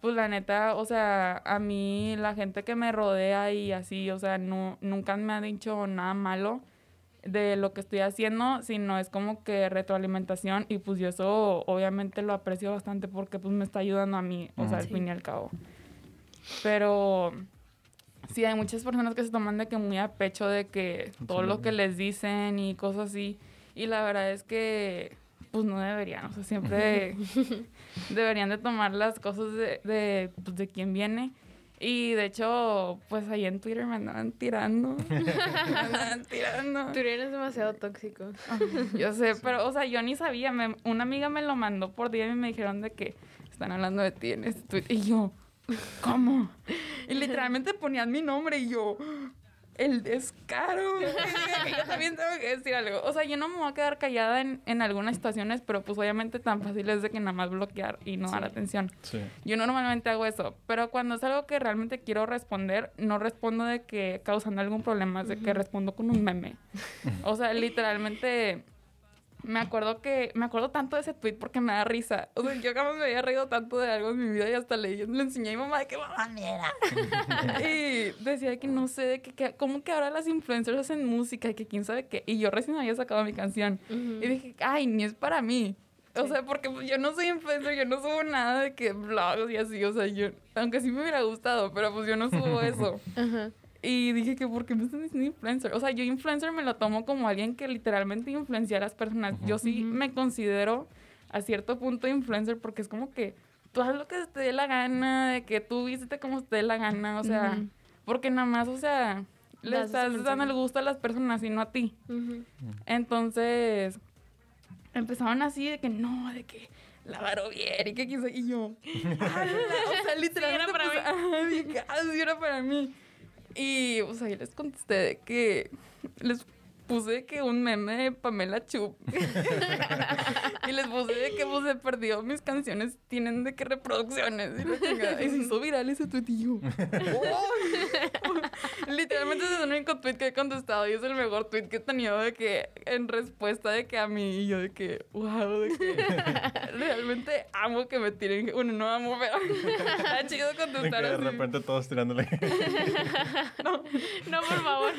pues la neta, o sea, a mí la gente que me rodea y así, o sea, no, nunca me ha dicho nada malo de lo que estoy haciendo, sino es como que retroalimentación y pues yo eso obviamente lo aprecio bastante porque pues me está ayudando a mí, o sea, al fin y al cabo. Pero sí, hay muchas personas que se toman de que muy a pecho de que todo lo que les dicen y cosas así. Y la verdad es que, pues no deberían. O sea, siempre [LAUGHS] deberían de tomar las cosas de, de, pues, de quien viene. Y de hecho, pues ahí en Twitter me andaban tirando. [LAUGHS] me andaban tirando. Turian es demasiado tóxico. Yo sé, pero, o sea, yo ni sabía. Me- una amiga me lo mandó por DM y me dijeron de que están hablando de ti en este tweet. Y yo, ¿cómo? Y literalmente ponían mi nombre y yo, el descaro. [LAUGHS] Yo también tengo que decir algo. O sea, yo no me voy a quedar callada en, en algunas situaciones, pero pues obviamente tan fácil es de que nada más bloquear y no dar atención. Sí. Yo normalmente hago eso, pero cuando es algo que realmente quiero responder, no respondo de que causando algún problema, es de que respondo con un meme. O sea, literalmente me acuerdo que me acuerdo tanto de ese tweet porque me da risa. O sea, yo jamás me había reído tanto de algo en mi vida y hasta le, le enseñé a mi mamá de que mamá mira. [LAUGHS] y decía que no sé de que, que cómo que ahora las influencers hacen música y que quién sabe qué. Y yo recién había sacado mi canción. Y dije, ay, ni es para mí. O sea, porque pues, yo no soy influencer, yo no subo nada de que blogs y así, o sea, yo, aunque sí me hubiera gustado, pero pues yo no subo [LAUGHS] eso. Ajá. Y dije que, ¿por qué me están diciendo influencer? O sea, yo influencer me lo tomo como alguien que literalmente influencia a las personas. Yo sí me considero a cierto punto influencer porque es como que tú haz lo que te dé la gana, de que tú vístete como te dé la gana, o sea, porque nada más, o sea, le estás dando el gusto a las personas y no a ti. Entonces, empezaron así de que no, de que la Barovier y que quiso y yo, [LAUGHS] o sea, literalmente para pues, mí. dije, "Ah, era para mí. Y, sea, yo les contesté de que les puse que un meme de Pamela Chup. [LAUGHS] y les puse de que pues se perdió mis canciones, tienen de qué reproducciones. Y. Y se hizo viral ese tweet y yo. "Oh". Literalmente es el único tweet que he contestado y es el mejor tweet que he tenido de que en respuesta de que a mí y yo de que wow, de que [LAUGHS] realmente amo que me tiren. Bueno, no amo, pero [LAUGHS] está chido De que contestar de así. repente todos tirándole. No, por favor.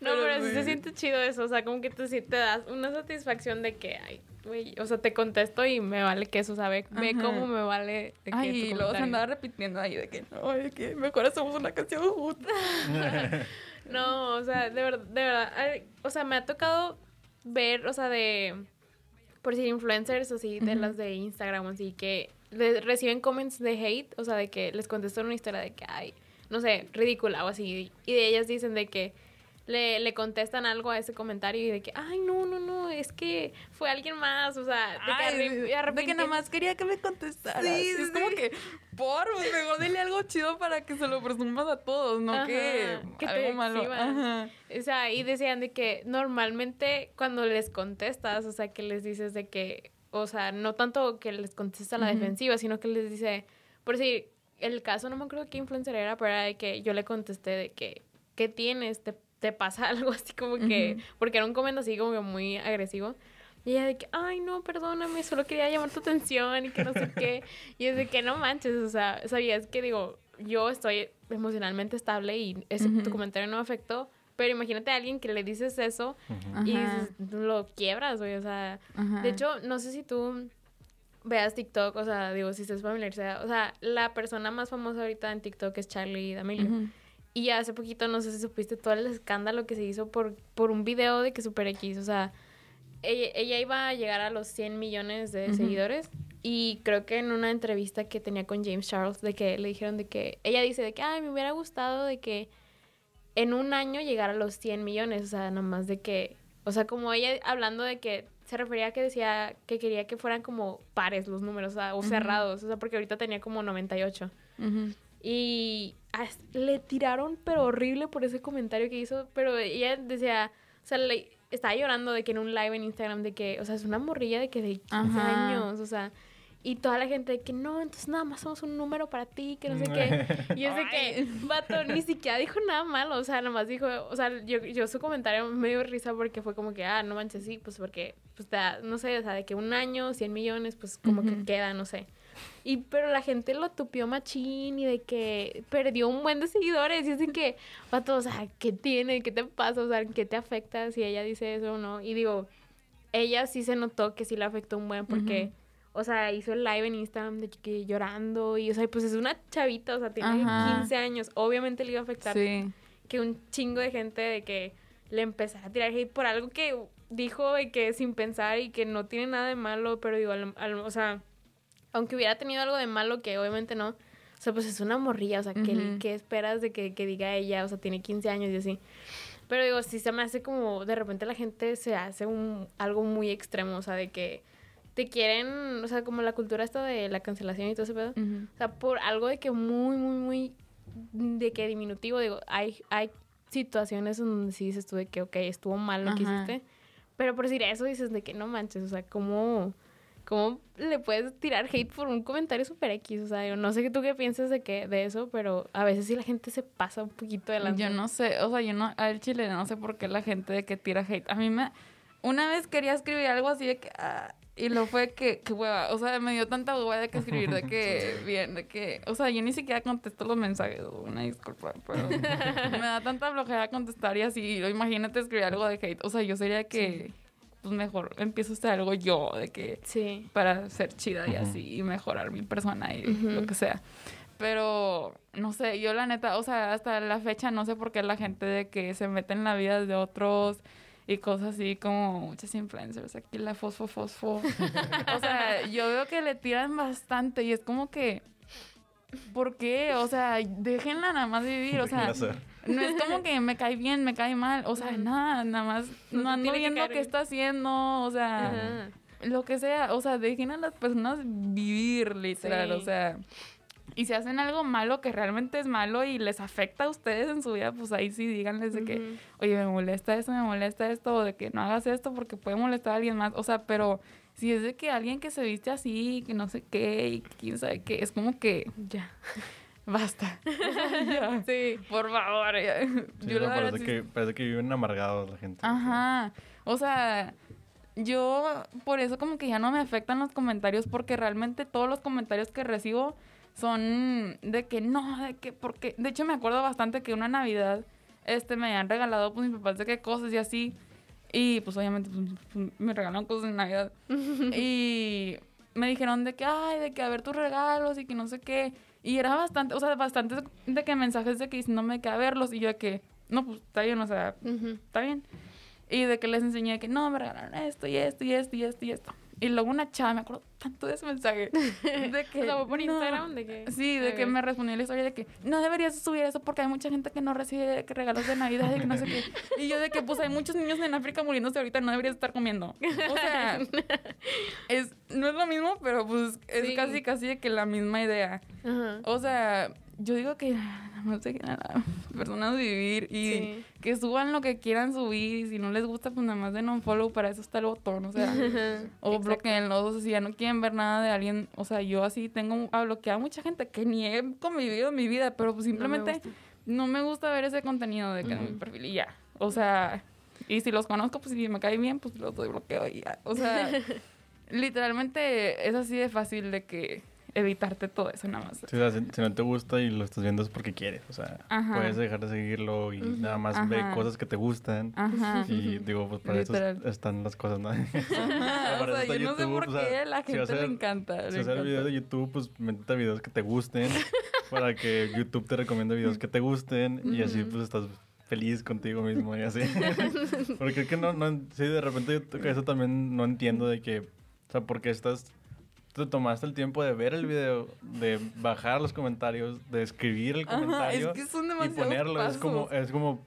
No, Pero pero, sí. se siente chido eso. O sea, como que te, sí te das una satisfacción de que, ay, güey, o sea, te contesto y me vale que eso, ¿sabe? Ve cómo me vale de que Ay, y luego se andaba repitiendo ahí de que no, de que mejor hacemos una canción juntas. [LAUGHS] No, o sea, de verdad, de verdad, ay, o sea, me ha tocado ver, o sea, de, por decir, influencers así, de las de Instagram, así, que le- reciben comments de hate, o sea, de que les contestan una historia de que, ay, no sé, ridícula o así, y de ellas dicen de que le, le contestan algo a ese comentario y de que, ay, no, no, no, es que fue alguien más, o sea, de que, Ay, arre- de, de que nada más quería que me contestaras. Sí, es sí, como que, por, pues, mejor dile algo chido para que se lo presumas a todos, no Ajá, que, que te algo malo. Ajá. O sea, y decían de que normalmente cuando les contestas, o sea, que les dices de que, o sea, no tanto que les contesta a la defensiva, sino que les dice, por decir, el caso, no me acuerdo qué influencer era, pero era de que yo le contesté de que, ¿qué tienes? ¿Te, te pasa [LAUGHS] algo así como que, Ujú. porque era un comentario así como que muy agresivo. Y ella de que, ay, no, perdóname, solo quería llamar tu atención y que no sé qué. [LAUGHS] Y es de que no manches, o sea, sabías que digo, yo estoy emocionalmente estable y ese tu Ujú. comentario no me afectó. Pero imagínate a alguien que le dices eso Ujú. y Ajá. dices, lo quiebras, güey, o sea, de hecho, no sé si tú veas TikTok, o sea, digo, si estés familiarizada. O sea, la persona más famosa ahorita en TikTok es Charlie D'Amelio. Y hace poquito, no sé si supiste todo el escándalo que se hizo por, por un video de que Super X, o sea, ella, ella iba a llegar a los 100 millones de seguidores. Y creo que en una entrevista que tenía con James Charles, de que le dijeron de que, ella dice de que, ay, me hubiera gustado de que en un año llegara a los 100 millones, o sea, nomás de que, o sea, como ella hablando de que se refería a que decía que quería que fueran como pares los números, o sea, o cerrados, o sea, porque ahorita tenía como 98. Ujú. Y le tiraron, pero horrible por ese comentario que hizo. Pero ella decía, o sea, le, estaba llorando de que en un live en Instagram, de que, o sea, es una morrilla de que de 15 Ajá. años, o sea. Y toda la gente de que no, entonces nada más somos un número para ti, que no sé qué. [LAUGHS] Y es de que, vato, ni siquiera dijo nada malo, o sea, nada más dijo, o sea, yo, yo su comentario me dio risa porque fue como que, ah, no manches, sí, pues porque, pues, da- no sé, o sea, de que un año, 100 millones, pues como que queda, no sé. Y pero la gente lo tupió machín y de que perdió un buen de seguidores. Y de que, vato, o sea, ¿qué tiene? ¿Qué te pasa? O sea, ¿qué te afecta si ella dice eso o no? Y digo, ella sí se notó que sí le afectó un buen porque, o sea, hizo el live en Instagram de que llorando y, o sea, pues es una chavita, o sea, tiene Ajá. 15 años. Obviamente le iba a afectar Sí. que un chingo de gente de que le empezara a tirar hate por algo que dijo de que sin pensar y que no tiene nada de malo, pero digo, al- al- o sea, aunque hubiera tenido algo de malo, que obviamente no, o sea, pues es una morrilla, o sea, ¿qué, Ujú. qué esperas de que, que diga ella? O sea, tiene 15 años y así. Pero digo, sí se me hace como, de repente la gente se hace un, algo muy extremo, o sea, de que te quieren, o sea, como la cultura esta de la cancelación y todo ese pedo. O sea, por algo de que muy, muy, muy, de que diminutivo, digo, hay, hay situaciones donde sí dices tú de que, ok, estuvo mal lo que Ajá. hiciste, pero por decir eso dices de que no manches, o sea, ¿cómo, cómo le puedes tirar hate por un comentario super X? O sea, yo no sé qué tú qué piensas de, que, de eso, pero a veces sí la gente se pasa un poquito de Yo no sé, o sea, yo no, al chile no sé por qué la gente de que tira hate. A mí me, una vez quería escribir algo así de que, ah, y lo fue que, que hueva, o sea, me dio tanta hueva de que escribir, de que, [LAUGHS] bien, de que, o sea, yo ni siquiera contesto los mensajes, una disculpa, pero [LAUGHS] me da tanta flojera contestar y así, imagínate escribir algo de hate, o sea, yo sería que, pues mejor empiezo a hacer algo yo, de que, Sí. para ser chida y así y mejorar mi persona y lo que sea. Pero no sé, yo la neta, o sea, hasta la fecha no sé por qué la gente de que se mete en la vida de otros y cosas así como muchas influencers aquí la fosfo fosfo. [LAUGHS] o sea, yo veo que le tiran bastante y es como que ¿por qué? O sea, déjenla nada más vivir, o sea. No es como que me cae bien, me cae mal, o sea, nada, nada más No no ando que viendo caer qué está haciendo, o sea, Ajá. lo que sea, o sea, dejen a las personas vivir, literal, Sí. o sea, y si hacen algo malo que realmente es malo y les afecta a ustedes en su vida, pues ahí sí díganles de que, oye, me molesta esto, me molesta esto, o de que no hagas esto porque puede molestar a alguien más, o sea, pero si es de que alguien que se viste así, que no sé qué, y quién sabe qué, es como que Ya. Basta. Ya. [LAUGHS] [LAUGHS] Sí. Por favor. ya. Sí, Yo no, la verdad parece, sí- que, parece que viven amargados la gente. Ajá. O sea, yo por eso como que ya no me afectan los comentarios porque realmente todos los comentarios que recibo son de que no, de que porque de hecho me acuerdo bastante que una Navidad este me habían regalado pues mis papás de qué cosas y así y pues obviamente pues, pues, me regalaron cosas en Navidad [LAUGHS] y me dijeron de que ay, de que a ver tus regalos y que no sé qué y era bastante, o sea, bastante de que mensajes de que diciéndome que a verlos y yo de que no, pues está bien, o sea, está bien. Y de que les enseñé que no, me regalaron esto y esto y esto y esto y esto. Y luego una chava, me acuerdo tanto de ese mensaje. [LAUGHS] De que. O sea, por no. Instagram de que... Sí, de que me respondió la historia de que no deberías subir eso porque hay mucha gente que no recibe que regalos de Navidad y que no sé qué. Y yo de que pues hay muchos niños en África muriéndose ahorita, no deberías estar comiendo. O sea, [LAUGHS] es, no es lo mismo, pero pues es Sí. casi casi de que la misma idea. Ajá. O sea, yo digo que [LAUGHS] nada más dejen a las personas vivir y Sí. que suban lo que quieran subir y si no les gusta, pues nada más den un follow, para eso está el botón, o sea, [LAUGHS] o bloqueenlos, o sea, si ya no quieren ver nada de alguien, o sea, yo así tengo a bloqueado a mucha gente que ni he convivido en mi vida, pero pues simplemente gusta. no me gusta ver ese contenido de que en mi perfil y ya. O sea, y si los conozco, pues si me cae bien, pues los doy bloqueo y ya. O sea, [LAUGHS] literalmente es así de fácil de que evitarte todo eso nada más. Sí, o sea, si, si no te gusta y lo estás viendo es porque quieres. O sea, Ajá. puedes dejar de seguirlo y nada más ve Ajá. cosas que te gustan. Ajá. Y digo, pues para eso están las cosas, ¿no? [LAUGHS] O sea, yo no sé YouTube, por o sea, qué la si gente vas a le encanta. Si encanta. videos de YouTube, pues métete videos que te gusten [LAUGHS] para que YouTube te recomiende videos que te gusten y así pues estás feliz contigo mismo y así. [LAUGHS] Porque es que no, no, sí, de repente yo eso también no entiendo de que, o sea, porque estás, te tomaste el tiempo de ver el video, de bajar los comentarios, de escribir el Ajá, es comentario que son y ponerlo, es como, es como...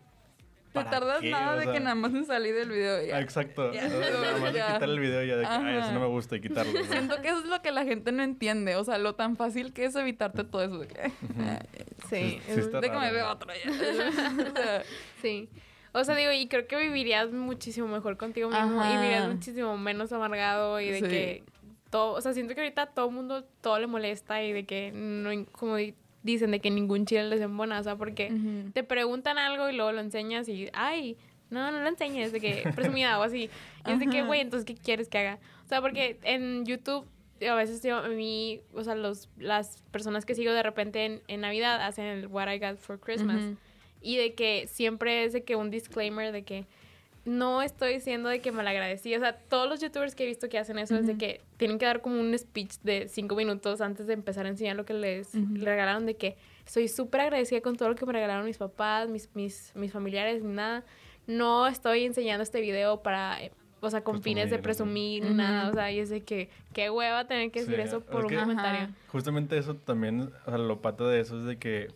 Te ¿para tardas qué? nada O de que nada más en salir del video ya. Exacto. Ya. Nada más de quitar el video y ya de que, ay, eso no me gusta y quitarlo. ¿no? Siento que eso es lo que la gente no entiende. O sea, lo tan fácil que es evitarte todo eso. De que, Sí, de que me veo otro ya. [LAUGHS] O sea, sí. O sea, digo, y creo que vivirías muchísimo mejor contigo mismo y vivirías muchísimo menos amargado y de Sí. que todo, o sea, siento que ahorita todo el mundo todo le molesta y de que no, como di- dicen, de que ningún chile les embona, o sea, porque Ujú. te preguntan algo y luego lo enseñas y, ay, no, no lo enseñes, de que [LAUGHS] presumida o así. Y es de que, güey, entonces, ¿qué quieres que haga? O sea, porque en YouTube, a veces yo, a mí, o sea, los, las personas que sigo de repente en, en Navidad hacen el What I Got for Christmas. Ujú. Y de que siempre es de que un disclaimer de que no estoy diciendo de que me la agradecí. O sea, todos los youtubers que he visto que hacen eso es de que tienen que dar como un speech de cinco minutos antes de empezar a enseñar lo que les regalaron. De que estoy súper agradecida con todo lo que me regalaron mis papás, mis, mis, mis familiares, ni nada. No estoy enseñando este video para, o sea, con fines de Presumir, nada. O sea, y es de que qué hueva tener que decir Sí, eso es por un que- comentario. Justamente eso también, o sea, lo pata de eso es de que,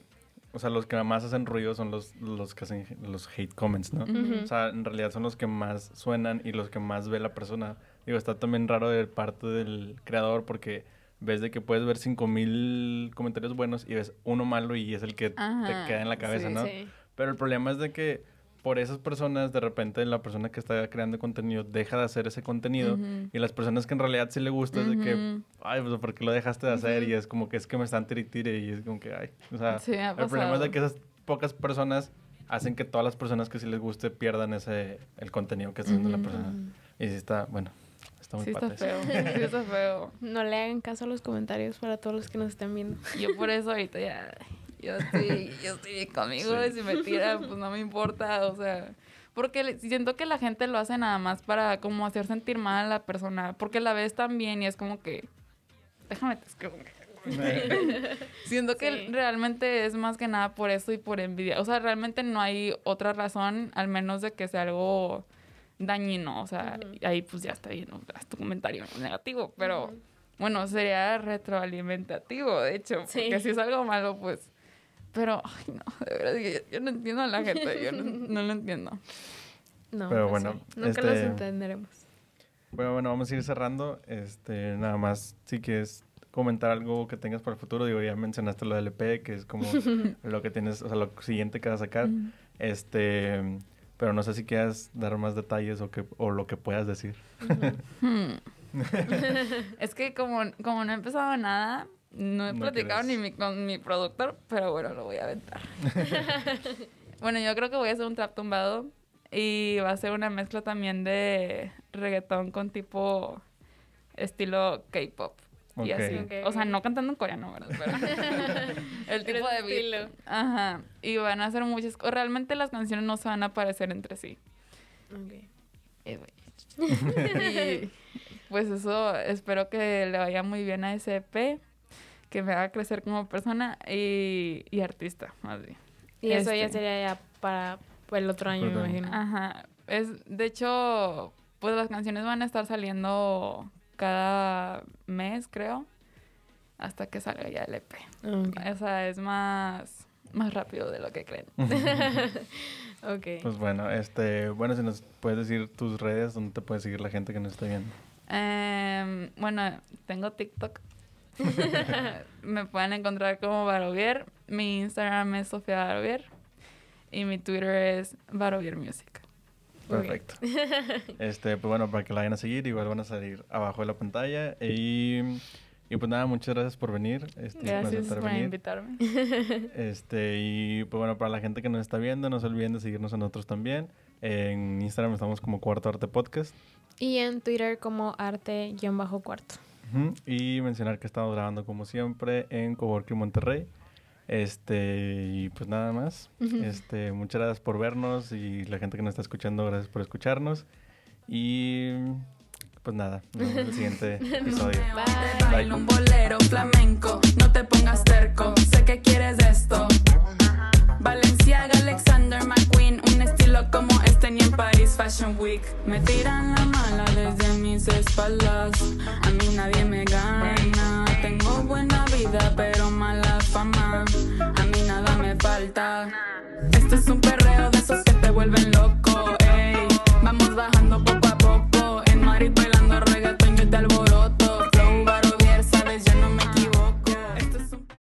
o sea, los que más hacen ruido son los, los que hacen los hate comments, ¿no? Ujú. O sea, en realidad son los que más suenan y los que más ve la persona. Digo, está también raro de parte del creador porque ves de que puedes ver 5000 comentarios buenos y ves uno malo y es el que Ajá, te queda en la cabeza, sí, ¿no? Sí. Pero el problema es de que por esas personas, de repente la persona que está creando contenido deja de hacer ese contenido y las personas que en realidad sí le gusta es de que, ay, pues ¿por qué lo dejaste de hacer? Y es como que es que me están tiritire y es como que, ay, o sea, Sí, el problema es de que esas pocas personas hacen que todas las personas que sí les guste pierdan ese, el contenido que está haciendo la persona. Y sí está, bueno, está muy Sí está feo. [LAUGHS] Sí está feo. No le hagan caso a los comentarios para todos los que nos estén viendo. Yo por eso ahorita ya... Yo estoy, yo estoy bien conmigo Sí. y si me tira, pues no me importa, o sea... Porque siento que la gente lo hace nada más para como hacer sentir mal a la persona. Porque la ves tan bien y es como que... Déjame te escribo. [LAUGHS] Siento que Sí. realmente es más que nada por eso y por envidia. O sea, realmente no hay otra razón, al menos de que sea algo dañino. O sea, ahí pues ya está bien, ¿no? haz tu comentario negativo. Pero bueno, sería retroalimentativo, de hecho. Sí. Porque si es algo malo, pues... Pero, ay, no, de verdad, yo, yo no entiendo a la gente, yo no, no lo entiendo. No, Pero pues bueno, sí. nunca este- los entenderemos. Bueno, bueno, vamos a ir cerrando. Este, nada más, si quieres comentar algo que tengas para el futuro, digo, ya mencionaste lo del EP, que es como [LAUGHS] lo que tienes, o sea, lo siguiente que vas a sacar. Este, pero no sé si quieras dar más detalles o que o lo que puedas decir. Hmm. [LAUGHS] [LAUGHS] es que como, como no he empezado nada, no he No platicado ni mi- con mi productor, pero bueno, lo voy a aventar. [LAUGHS] bueno, yo creo que voy a hacer un trap tumbado y va a ser una mezcla también de reggaetón con tipo estilo K-pop. Y así. O sea, no cantando en coreano, ¿verdad? Pero [LAUGHS] el tipo de beat. estilo. Ajá. Y van a hacer muchas cosas. Realmente las canciones no se van a parecer entre sí. Ok. Y [LAUGHS] pues eso, espero que le vaya muy bien a ese EP, que me haga crecer como persona y, y artista, más bien. Y eso ya Este. sería ya para el otro año, me imagino. Ajá. Es, de hecho, pues las canciones van a estar saliendo cada mes, creo, hasta que salga ya el EP. Ok. O sea, es más, más rápido de lo que creen. [LAUGHS] Ok. Pues bueno, este, bueno, si nos puedes decir tus redes, donde te puede seguir la gente que nos esté viendo. Em, bueno, tengo TikTok. [LAUGHS] Me pueden encontrar como Barovier. Mi Instagram es Sofía Barovier. Y mi Twitter es Barovier Music. Perfecto. Este, pues bueno, para que la vayan a seguir, igual van a salir abajo de la pantalla. Y, y pues nada, muchas gracias por venir. Este, Gracias por venir. invitarme. Este, y pues bueno, para la gente que nos está viendo, no se olviden de seguirnos a nosotros también. En Instagram estamos como Cuarto Arte Podcast. Y en Twitter como arte-cuarto. Y mencionar que estamos grabando como siempre en Coworking Monterrey. Este, y pues nada más. Este, muchas gracias por vernos y la gente que nos está escuchando, gracias por escucharnos. Y pues nada, nos vemos en el siguiente [LAUGHS] episodio. Bye. Un bolero flamenco, no te pongas terco, sé que quieres esto. Valenciaga, Alexander McQueen, como este ni en Paris Fashion Week. Me tiran la mala desde mis espaldas. A mí nadie me gana. Tengo buena vida, pero mala fama. A mí nada me falta. Este es un perreo de esos que te vuelven loco.